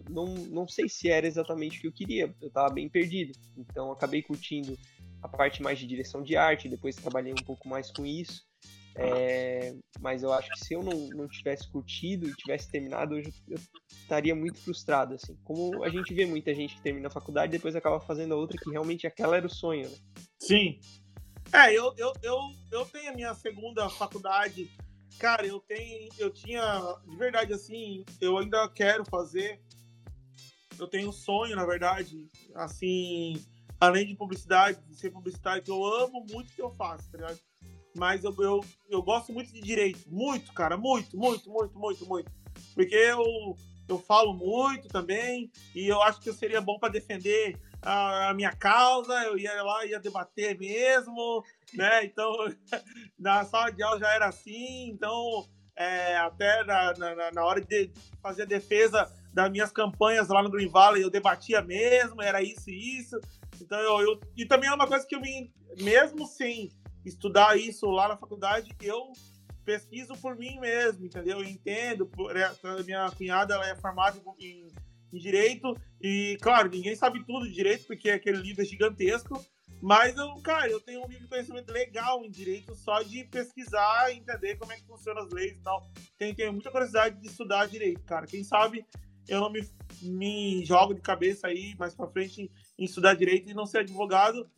não, não sei se era exatamente o que eu queria, eu estava bem perdido. Então acabei curtindo a parte mais de direção de arte, depois trabalhei um pouco mais com isso. É, mas eu acho que se eu não, não tivesse curtido e tivesse terminado, hoje eu estaria muito frustrado, assim. Como a gente vê muita gente que termina a faculdade e depois acaba fazendo a outra que realmente aquela era o sonho, né? Sim. É, eu, eu, eu, eu tenho a minha segunda faculdade. Cara, eu tenho. Eu tinha. De verdade, assim, eu ainda quero fazer. Eu tenho um sonho, na verdade. Assim, além de publicidade, de ser publicidade, eu amo muito o que eu faço, tá ligado? Mas eu, eu, eu gosto muito de direito. Muito, cara, muito, muito, muito, muito, muito. Porque eu, eu falo muito também e eu acho que eu seria bom para defender a, a, minha causa, eu ia lá, ia debater mesmo, né? Então, na sala de aula já era assim, então, é, até na, na, na, hora de fazer a defesa das minhas campanhas lá no Green Valley, eu debatia mesmo, era isso e isso. Então, eu, eu, e também é uma coisa que eu me, mesmo sem estudar isso lá na faculdade, eu pesquiso por mim mesmo, entendeu? Eu entendo, por, é, minha cunhada ela é formada em, em, direito e, claro, ninguém sabe tudo de direito porque aquele livro é gigantesco, mas eu, cara, eu tenho um nível de conhecimento legal em direito só de pesquisar entender como é que funcionam as leis e tal. Tenho, tenho muita curiosidade de estudar direito, cara. Quem sabe eu não me, me jogo de cabeça aí mais pra frente em, em estudar direito e não ser advogado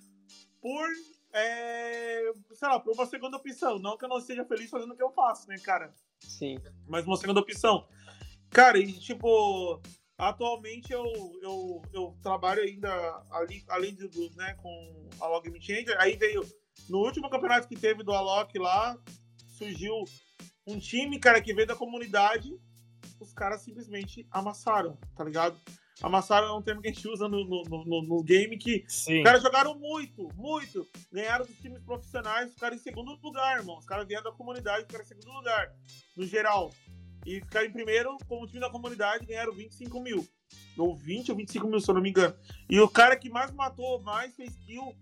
por é, sei lá, para uma segunda opção. Não que eu não seja feliz fazendo o que eu faço, né, cara? Sim. Mas uma segunda opção. Cara, e tipo, atualmente eu, eu, eu trabalho ainda ali, além do, né, com a Log Me Changer. Aí veio, no último campeonato que teve do Alok lá, surgiu um time, cara, que veio da comunidade. Os caras simplesmente amassaram, tá ligado? Amassaram é um termo que a gente usa no, no, no, no game que Sim. os caras jogaram muito, muito. Ganharam dos times profissionais, ficaram em segundo lugar, irmão. Os caras vieram da comunidade, ficaram em segundo lugar, no geral. E ficaram em primeiro, como time da comunidade, ganharam 25 mil. Ou 20 ou 25 mil, se eu não me engano. E o cara que mais matou, mais fez kill,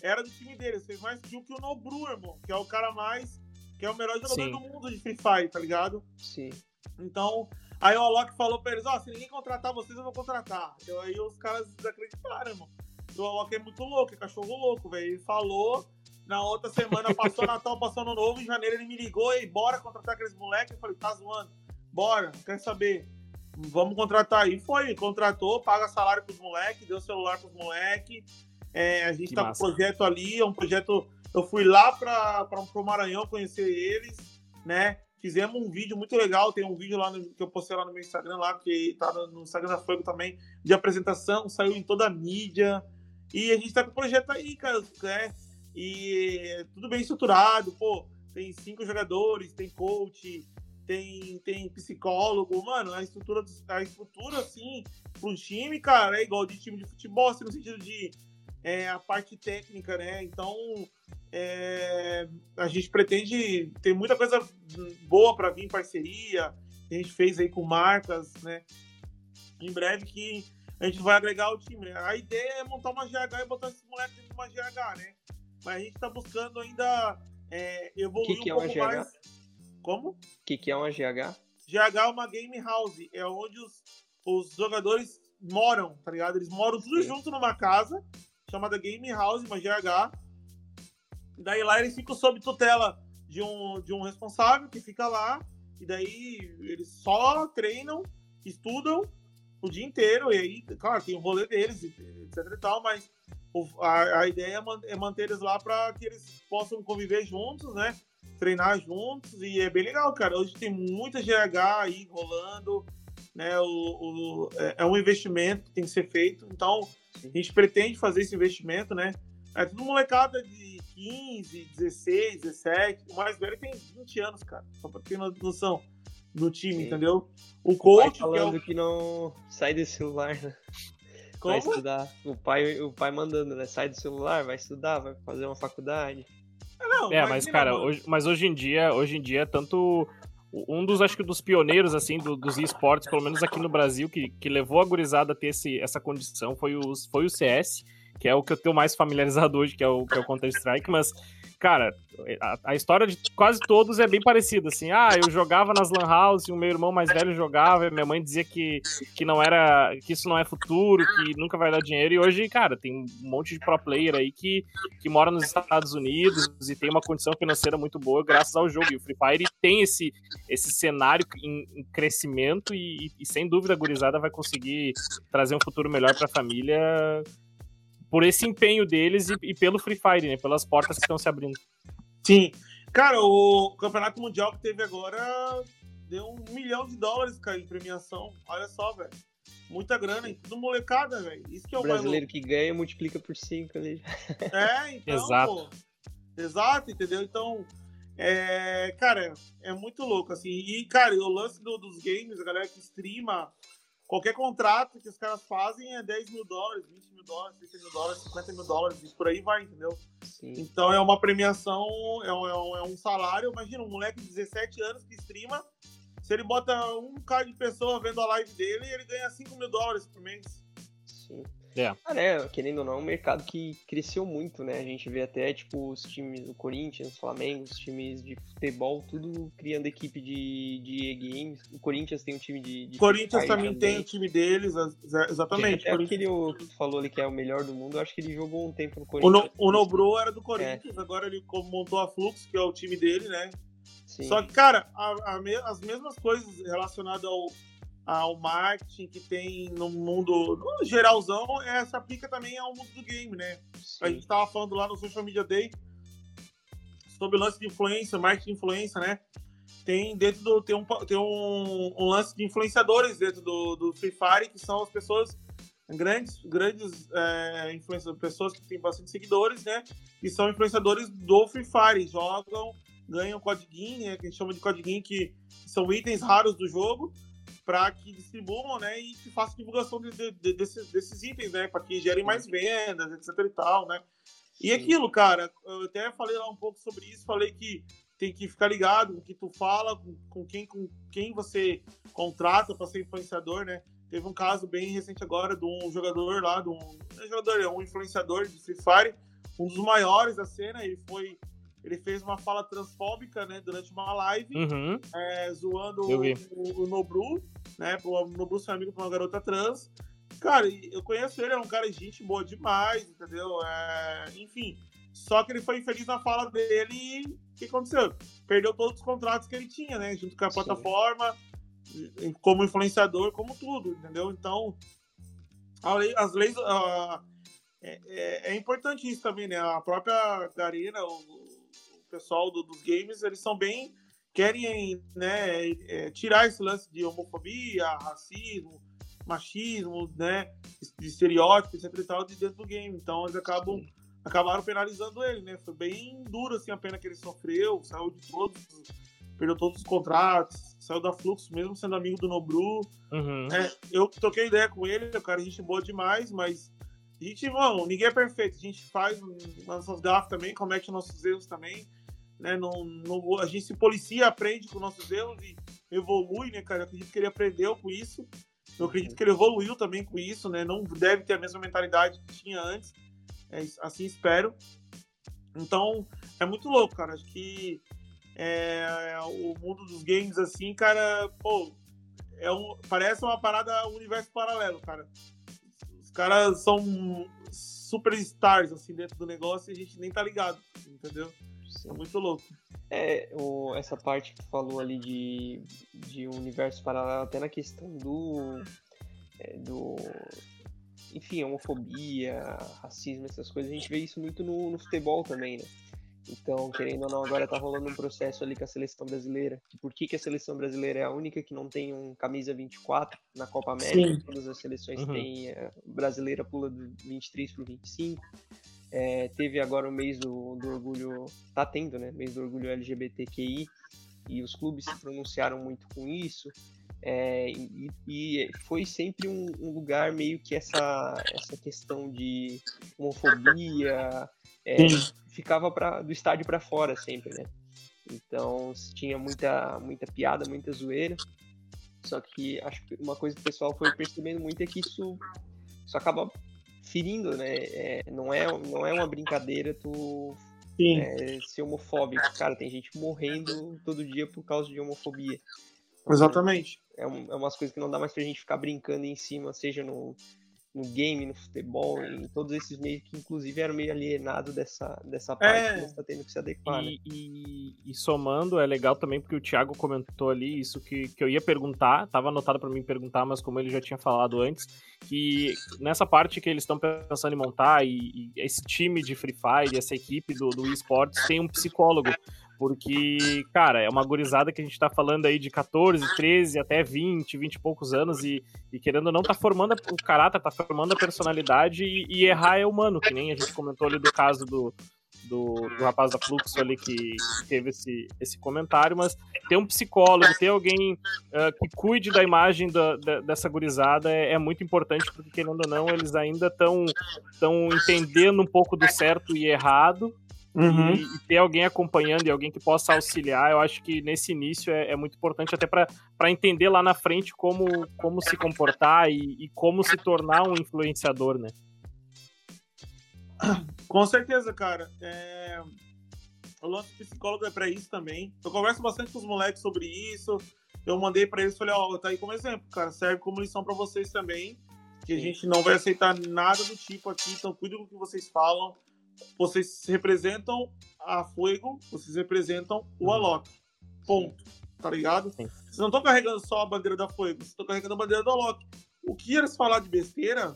era do time deles. Fez mais kill que o Nobru, irmão. Que é o cara mais. Que é o melhor jogador Sim. do mundo de Free Fire, tá ligado? Sim. Então, Aí o Alok falou pra eles, ó, oh, se ninguém contratar vocês, eu vou contratar. Então, aí os caras desacreditaram, irmão. O Alok é muito louco, é cachorro louco, velho. Ele falou, na outra semana passou Natal, passou Ano Novo, em janeiro ele me ligou e bora contratar aqueles moleques. Eu falei, tá zoando? Bora, quer saber? Vamos contratar. E foi, contratou, paga salário pros moleques, deu celular pros moleques. É, a gente que tá massa. com um projeto ali, é um projeto. Eu fui lá para o Maranhão conhecer eles, né? Fizemos um vídeo muito legal, tem um vídeo lá no, que eu postei lá no meu Instagram, lá, que tá no, Instagram da Fogo também, de apresentação, saiu em toda a mídia. E a gente tá com o projeto aí, cara, né? E tudo bem estruturado, pô, tem cinco jogadores, tem coach, tem, tem psicólogo, mano, a estrutura, a estrutura, assim, pro time, cara, é igual de time de futebol, assim, no sentido de é, a parte técnica, né? Então, é, a gente pretende ter muita coisa boa para vir em parceria. A gente fez aí com marcas, né? Em breve que a gente vai agregar o time. Né? A ideia é montar uma GH e botar esses moleques dentro de uma GH, né? Mas a gente está buscando ainda é, evoluir que que um é pouco mais. Como? O que, que é uma GH? GH é uma game house, é onde os, os jogadores moram, tá ligado? Eles moram tudo Sim. junto numa casa chamada Game House, uma GH. Daí lá eles ficam sob tutela de um, de um responsável que fica lá. E daí eles só treinam, estudam o dia inteiro. E aí, claro, tem o rolê deles, etc e tal, mas a, a ideia é, é manter eles lá para que eles possam conviver juntos, né? Treinar juntos. E é bem legal, cara. Hoje tem muita GH aí rolando. Né, o, o, é, é um investimento que tem que ser feito. Então, a gente pretende fazer esse investimento, né? É tudo molecada de 15, 16, 17. O mais velho tem 20 anos, cara. Só pra ter noção do time, Sim. entendeu? O coach. O pai falando que, é o... que não sai do celular, né? Como? Vai estudar. O pai, o pai mandando, né? Sai do celular, vai estudar, vai fazer uma faculdade. É, não, é mas, cara, hoje, mas hoje em dia, hoje em dia, tanto um dos, acho que dos pioneiros, assim, do, dos esportes, pelo menos aqui no Brasil, que, que levou a gurizada a ter esse, essa condição foi o, foi o CS. que é o que eu tenho mais familiarizado hoje, que é o, que é o Counter-Strike, mas cara, a, a, história de quase todos é bem parecida, assim, ah, eu jogava nas lan house, o meu irmão mais velho jogava, minha mãe dizia que, que não era, que isso não é futuro, que nunca vai dar dinheiro, e hoje, cara, tem um monte de pro player aí que, que mora nos Estados Unidos e tem uma condição financeira muito boa graças ao jogo, e o Free Fire tem esse, esse cenário em, em crescimento e, e, sem dúvida a gurizada vai conseguir trazer um futuro melhor para a família por esse empenho deles e, e, pelo Free Fire, né? Pelas portas que estão se abrindo. Sim. Cara, o Campeonato Mundial que teve agora deu um milhão de dólares, cara, em premiação. Olha só, velho. Muita grana, tudo molecada, velho. Isso que é o, o brasileiro que ganha multiplica por cinco ali. É, então. Exato. Pô, exato, entendeu? Então, é, cara, é muito louco, assim. E, cara, o lance do, dos games, a galera que streama Qualquer contrato que os caras fazem é 10 mil dólares, 20 mil dólares, 30 mil dólares, 50 mil dólares, e por aí vai, entendeu? Sim. Então é uma premiação, é um, é um, salário. Imagina, um moleque de 17 anos que streama, se ele bota um cara de pessoa vendo a live dele, ele ganha 5 mil dólares por mês. Sim. É. Cara, é, querendo ou não, é um mercado que cresceu muito, né? A gente vê até, tipo, os times do Corinthians, Flamengo, os times de futebol, tudo criando equipe de, de e-games. O Corinthians tem um time de. de Corinthians também, também, tem o time deles, exatamente. Até aquele que tu falou ali que é o melhor do mundo, eu acho que ele jogou um tempo no Corinthians. O, no, o Nobro era do Corinthians, é. agora ele montou a Flux, que é o time dele, né? Sim. Só que, cara, a, a, as mesmas coisas relacionadas ao ao marketing que tem no mundo no geralzão, essa aplica também ao mundo do game, né? Sim. A gente estava falando lá no Social Media Day sobre o lance de influência, marketing de influência, né? Tem dentro do tem um, tem um, um lance de influenciadores dentro do, do Free Fire que são as pessoas grandes grandes é, influenciadores, pessoas que têm bastante seguidores, né? E são influenciadores do Free Fire, jogam, ganham codiguinho, né? Que a gente chama de codiguinho que são itens raros do jogo para que distribuam, né, e que façam divulgação de, de, de, desses, desses, itens, né, para que gerem mais vendas, etc e tal, né. E aquilo, cara, eu até falei lá um pouco sobre isso, falei que tem que ficar ligado com o que tu fala, com, com quem, com quem você contrata para ser influenciador, né. Teve um caso bem recente agora de um jogador lá, de um, não é jogador, é um influenciador de Free Fire, um dos maiores da cena, ele foi ele fez uma fala transfóbica, né, durante uma live, uhum. é, zoando o, o, o, Nobru, né, o Nobru ser amigo de uma garota trans. Cara, eu conheço ele, é um cara de gente boa demais, entendeu? É, enfim, só que ele foi infeliz na fala dele e o que aconteceu? Perdeu todos os contratos que ele tinha, né, junto com a Sim. plataforma, como influenciador, como tudo, entendeu? Então, as leis... Uh, é, é, é, importante isso também, né? A própria Garena, o, pessoal do, dos games, eles são bem querem né, é, tirar esse lance de homofobia, racismo, machismo, né, de estereótipos, etc e tal, de dentro do game. Então eles acabam acabaram penalizando ele, né? Foi bem duro assim a pena que ele sofreu, saiu de todos, perdeu todos os contratos, saiu da Fluxo mesmo sendo amigo do Nobru. Uhum. É, eu troquei ideia com ele, o cara a gente boa demais, mas a gente, bom, ninguém é perfeito, a gente faz nossas gafas também, comete nossos erros também né? Não, não, a gente se policia, aprende com nossos erros e evolui, né, cara? Eu acredito que ele aprendeu com isso. Eu acredito que ele evoluiu também com isso, né? Não deve ter a mesma mentalidade que tinha antes. É, assim espero. Então, é muito louco, cara. Acho que é, o mundo dos games, assim, cara, pô, é um, parece uma parada universo paralelo, cara. Os caras são superstars, assim, dentro do negócio e a gente nem tá ligado, entendeu? É muito louco. É, o, essa parte que tu falou ali de, de universo paralelo, até na questão do. É, do enfim, homofobia, racismo, essas coisas, a gente vê isso muito no, no, futebol também, né? Então, querendo ou não, agora tá rolando um processo ali com a seleção brasileira. por que, que a seleção brasileira é a única que não tem um camisa 24 na Copa América? Sim. Todas as seleções uhum. têm. A brasileira pula do 23 pro 25. É, teve agora o mês do, do orgulho, tá tendo, né? Mês do orgulho LGBTQI, e os clubes se pronunciaram muito com isso. É, e, e, foi sempre um, um, lugar meio que essa, essa questão de homofobia é, ficava pra, do estádio para fora sempre, né? Então tinha muita, muita piada, muita zoeira. Só que acho que uma coisa que o pessoal foi percebendo muito é que isso, isso acaba ferindo, né? É, não, é, não é uma brincadeira tu é, ser homofóbico. Cara, tem gente morrendo todo dia por causa de homofobia. Exatamente. É, é umas coisas que não dá mais pra gente ficar brincando em cima, seja no, no game, no futebol, em todos esses meios que inclusive eram meio alienados dessa, dessa parte é. que você está tendo que se adequar. E, né? e, e, somando, é legal também porque o Thiago comentou ali isso que, que eu ia perguntar, estava anotado para mim perguntar, mas como ele já tinha falado antes, que nessa parte que eles estão pensando em montar e, e, esse time de Free Fire, essa equipe do, do esportes tem um psicólogo porque, cara, é uma gurizada que a gente tá falando aí de 14, 13 até 20, 20 e poucos anos e, e querendo ou não, tá formando o caráter, tá formando a personalidade e, e, errar é humano, que nem a gente comentou ali do caso do, do, do rapaz da Fluxo ali que teve esse, esse comentário, mas ter um psicólogo, ter alguém uh, que cuide da imagem da, da, dessa gurizada é, é, muito importante, porque querendo ou não, eles ainda estão entendendo um pouco do certo e errado, Uhum. E, e, ter alguém acompanhando e alguém que possa auxiliar, eu acho que nesse início é, é muito importante até para entender lá na frente como, como se comportar e, e, como se tornar um influenciador, né? Com certeza, cara. É... O lance psicólogo é para isso também. Eu converso bastante com os moleques sobre isso. Eu mandei para eles, falei, ó, oh, tá aí como exemplo, cara. Serve como lição para vocês também. Que a gente não vai aceitar nada do tipo aqui, então cuide do que vocês falam vocês representam a Fuego, vocês representam o uhum. Alok. Ponto. Tá ligado? Sim. Vocês não estão carregando só a bandeira da Fuego, vocês estão carregando a bandeira do Alok. O que eles falar de besteira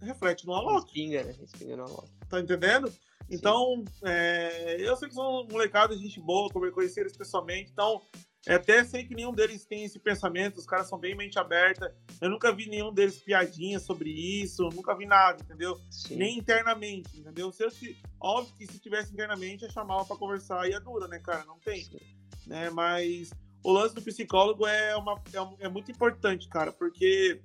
reflete no Alok. Respinga, né? Respinga no Alok. Tá entendendo? Então, é, eu sei que são molecados, gente boa, como eu conheci eles pessoalmente, então é até sei que nenhum deles tem esse pensamento, os caras são bem mente aberta. Eu nunca vi nenhum deles piadinha sobre isso, nunca vi nada, entendeu? Sim. Nem internamente, entendeu? Se eu, óbvio que se tivesse internamente, eu chamava para conversar e é dura, né, cara? Não tem. Né? Mas o lance do psicólogo é, uma, é, é muito importante, cara, porque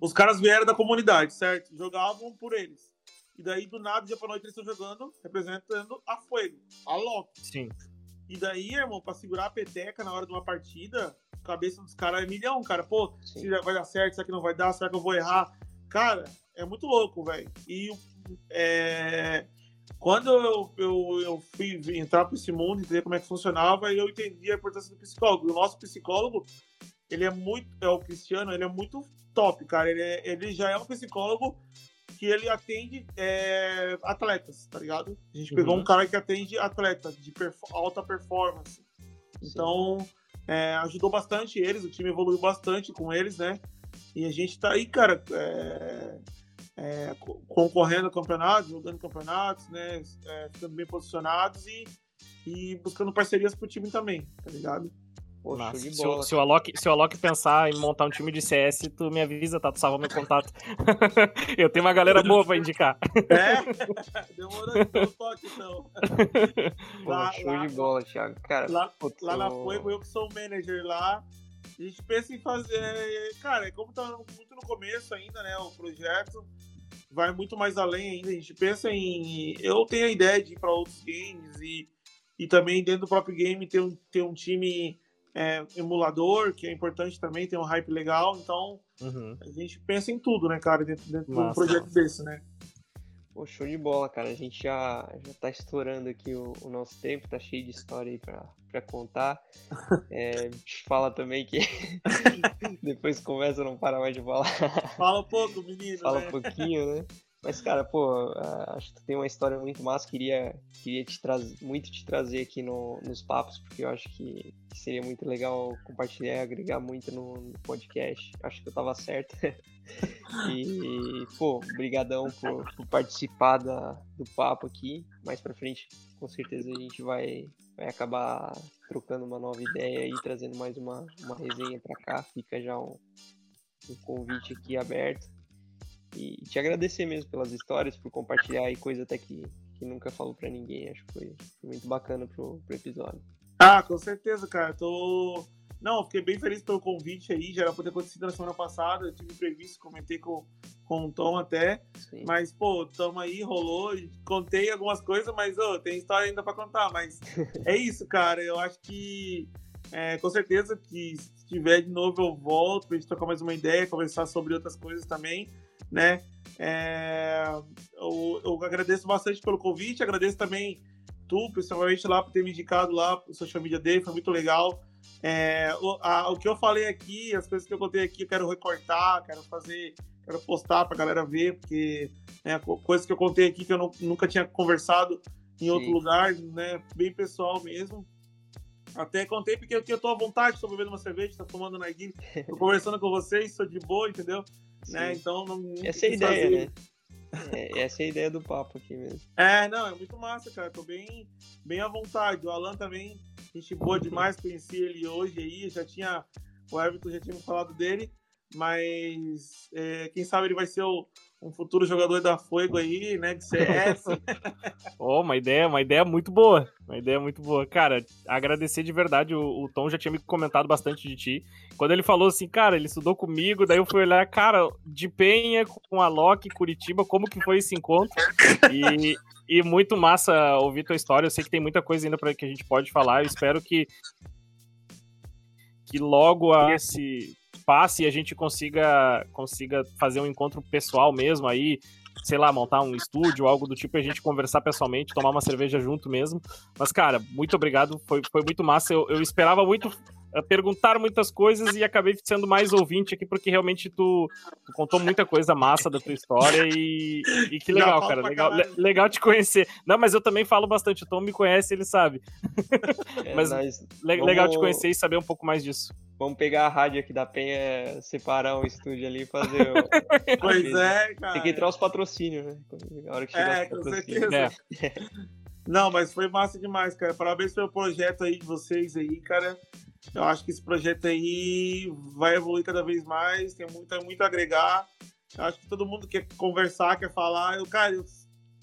os caras vieram da comunidade, certo? Jogavam por eles. E daí, do nada, dia pra noite, eles estão jogando, representando a Fuego, a Loki. Sim. E daí, irmão, pra segurar a peteca na hora de uma partida, a cabeça dos caras é milhão, cara. Pô, Sim. se vai dar certo, será que não vai dar? Será que eu vou errar? Cara, é muito louco, velho. E é, quando eu, eu, eu fui entrar para esse mundo, entender como é que funcionava, eu entendi a importância do psicólogo. O nosso psicólogo, ele é muito. É o Cristiano, ele é muito top, cara. Ele, é, ele já é um psicólogo que ele atende é, atletas, tá ligado? A gente uhum. pegou um cara que atende atletas de alta performance. Então, é, ajudou bastante eles, o time evoluiu bastante com eles, né? E a gente tá aí, cara, é, é, concorrendo a campeonatos, jogando campeonatos, né? É, ficando bem posicionados e, e buscando parcerias pro time também, tá ligado? Poxa, se, o, se, o Alok, se o Alok pensar em montar um time de CS, tu me avisa, tá? Tu salva meu contato. eu tenho uma galera boa pra indicar. É? Demorou então, toque então. lá, show lá, de bola, Thiago. Cara, lá, putz, lá na Fuego, eu que sou o manager lá. A gente pensa em fazer. Cara, como tá muito no começo ainda, né? O projeto vai muito mais além ainda. A gente pensa em. Eu tenho a ideia de ir para outros games e, e também dentro do próprio game ter um, ter um time é, emulador, que é importante também, tem um hype legal, então uhum. a gente pensa em tudo, né, cara, dentro, dentro de um projeto desse, né? Pô, show de bola, cara. A gente já, já tá estourando aqui o, o nosso tempo, tá cheio de história aí pra, pra contar. É, fala também que depois começa, não para mais de falar. Fala um pouco, menino. Fala né? um pouquinho, né? Mas, cara, pô, acho que tu tem uma história muito massa. Queria, queria te trazer, muito te trazer aqui no, nos papos, porque eu acho que, seria muito legal compartilhar e agregar muito no, no, podcast. Acho que eu tava certo. e, pô, brigadão por, por participar da, do papo aqui. Mais pra frente, com certeza, a gente vai, vai acabar trocando uma nova ideia e trazendo mais uma, uma resenha pra cá. Fica já um, um convite aqui aberto. E te agradecer mesmo pelas histórias, por compartilhar aí coisa até que, que nunca falou para ninguém. Acho que foi, muito bacana pro, pro episódio. Ah, com certeza, cara. Tô. Não, fiquei bem feliz pelo convite aí. Já era pra ter acontecido na semana passada. Eu tive previsto, comentei com, com o Tom até. Sim. Mas, pô, tamo aí, rolou. Contei algumas coisas, mas oh, tem história ainda para contar. Mas é isso, cara. Eu acho que. É, com certeza que se tiver de novo eu volto pra gente trocar mais uma ideia, conversar sobre outras coisas também. Né? É, eu, eu, agradeço bastante pelo convite, agradeço também tu, principalmente lá, por ter me indicado lá o social media dele, foi muito legal. É, o, a, o que eu falei aqui, as coisas que eu contei aqui, eu quero recortar, quero fazer, quero postar pra galera ver, porque né, coisas que eu contei aqui que eu não, nunca tinha conversado em Sim. outro lugar, né? Bem pessoal mesmo. Até contei porque eu, eu tô à vontade, tô bebendo uma cerveja, tô tomando narguilha, tô conversando com vocês, sou de boa, entendeu? Né? Então não. Essa é a ideia, fazer. né? É, essa é a ideia do papo aqui mesmo. É, não, é muito massa, cara. Tô bem, bem à vontade. O Alan também, gente boa demais, conheci ele hoje aí, já tinha. O Everton já tinha me falado dele, mas é, quem sabe ele vai ser o, um futuro jogador da Fuego aí, né, de CS. oh, uma ideia, uma ideia muito boa. Uma ideia muito boa. Cara, agradecer de verdade, o, o, Tom já tinha me comentado bastante de ti. Quando ele falou assim, cara, ele estudou comigo, daí eu fui olhar, cara, de Penha com a Loki, Curitiba, como que foi esse encontro? E, e muito massa ouvir tua história. Eu sei que tem muita coisa ainda para que a gente pode falar. Eu espero que que logo esse passe e a gente consiga, consiga fazer um encontro pessoal mesmo aí, sei lá, montar um estúdio, algo do tipo, e a gente conversar pessoalmente, tomar uma cerveja junto mesmo. Mas, cara, muito obrigado, foi, foi muito massa. Eu, eu esperava muito perguntar muitas coisas e acabei sendo mais ouvinte aqui, porque realmente tu, tu contou muita coisa massa da tua história e, e que legal, cara. Legal, legal te conhecer. Não, mas eu também falo bastante. O Tom me conhece, ele sabe. É, mas le vamos... legal te conhecer e saber um pouco mais disso. Vamos pegar a rádio aqui da Penha, separar um estúdio ali e fazer. O... pois é, cara. Tem que entrar os patrocínios, né? A hora que chegar é, os patrocínios. É. Não, mas foi massa demais, cara. Parabéns pelo projeto aí de vocês aí, cara. Eu acho que esse projeto aí vai evoluir cada vez mais, tem muito, muito a agregar. Eu acho que todo mundo quer conversar, quer falar. Eu, cara, eu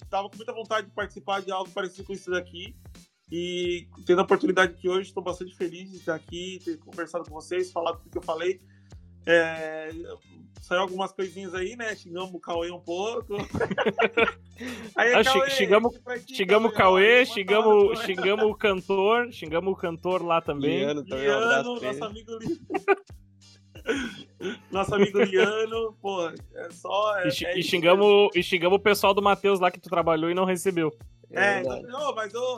tava com muita vontade de participar de algo parecido com isso daqui. E tendo a oportunidade aqui hoje, estou bastante feliz de estar aqui, ter conversado com vocês, falar tudo que eu falei. É, saiu algumas coisinhas aí, né? Xingamos o Cauê um pouco. aí, ah, Cauê, xingamos, xingamos o Cauê, xingamos, xingamos o cantor, xingamos o cantor lá também. Liano, também Liano um nosso amigo Liano. Nosso amigo Liano, pô, é só. É, e, é e, xingamos, e xingamos o pessoal do Matheus lá que tu trabalhou e não recebeu. É, é não, mas, eu,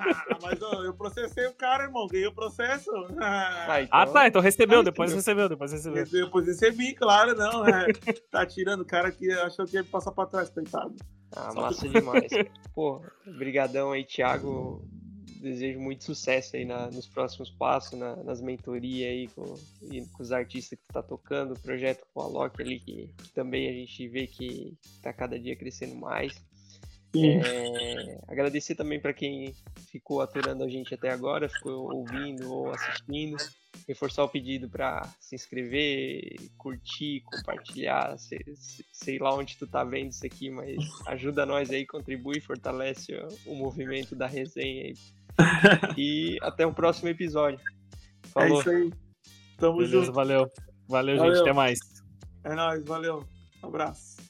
ah, mas eu, eu processei o cara, irmão. Ganhei o processo. Ah, então... ah tá. Então recebeu, depois recebeu, depois recebeu. Depois recebi, claro, não. É, tá tirando o cara que achou que ia passar pra trás, coitado. Ah, massa demais. Pô, brigadão aí, Thiago. Desejo muito sucesso aí na, nos próximos passos, na, nas mentorias aí com, e com os artistas que tu tá tocando, o projeto com a Loki ali, que, que também a gente vê que tá cada dia crescendo mais. É, agradecer também para quem ficou aturando a gente até agora, ficou ouvindo ou assistindo. Reforçar o pedido para se inscrever, curtir, compartilhar, sei, sei, lá onde tu tá vendo isso aqui, mas ajuda nós aí, contribui, fortalece o, o movimento da resenha aí. E até o próximo episódio. Falou. É isso aí. Tamo Beleza, junto. Valeu. valeu. Valeu, gente. Até mais. É nóis, valeu. Um abraço.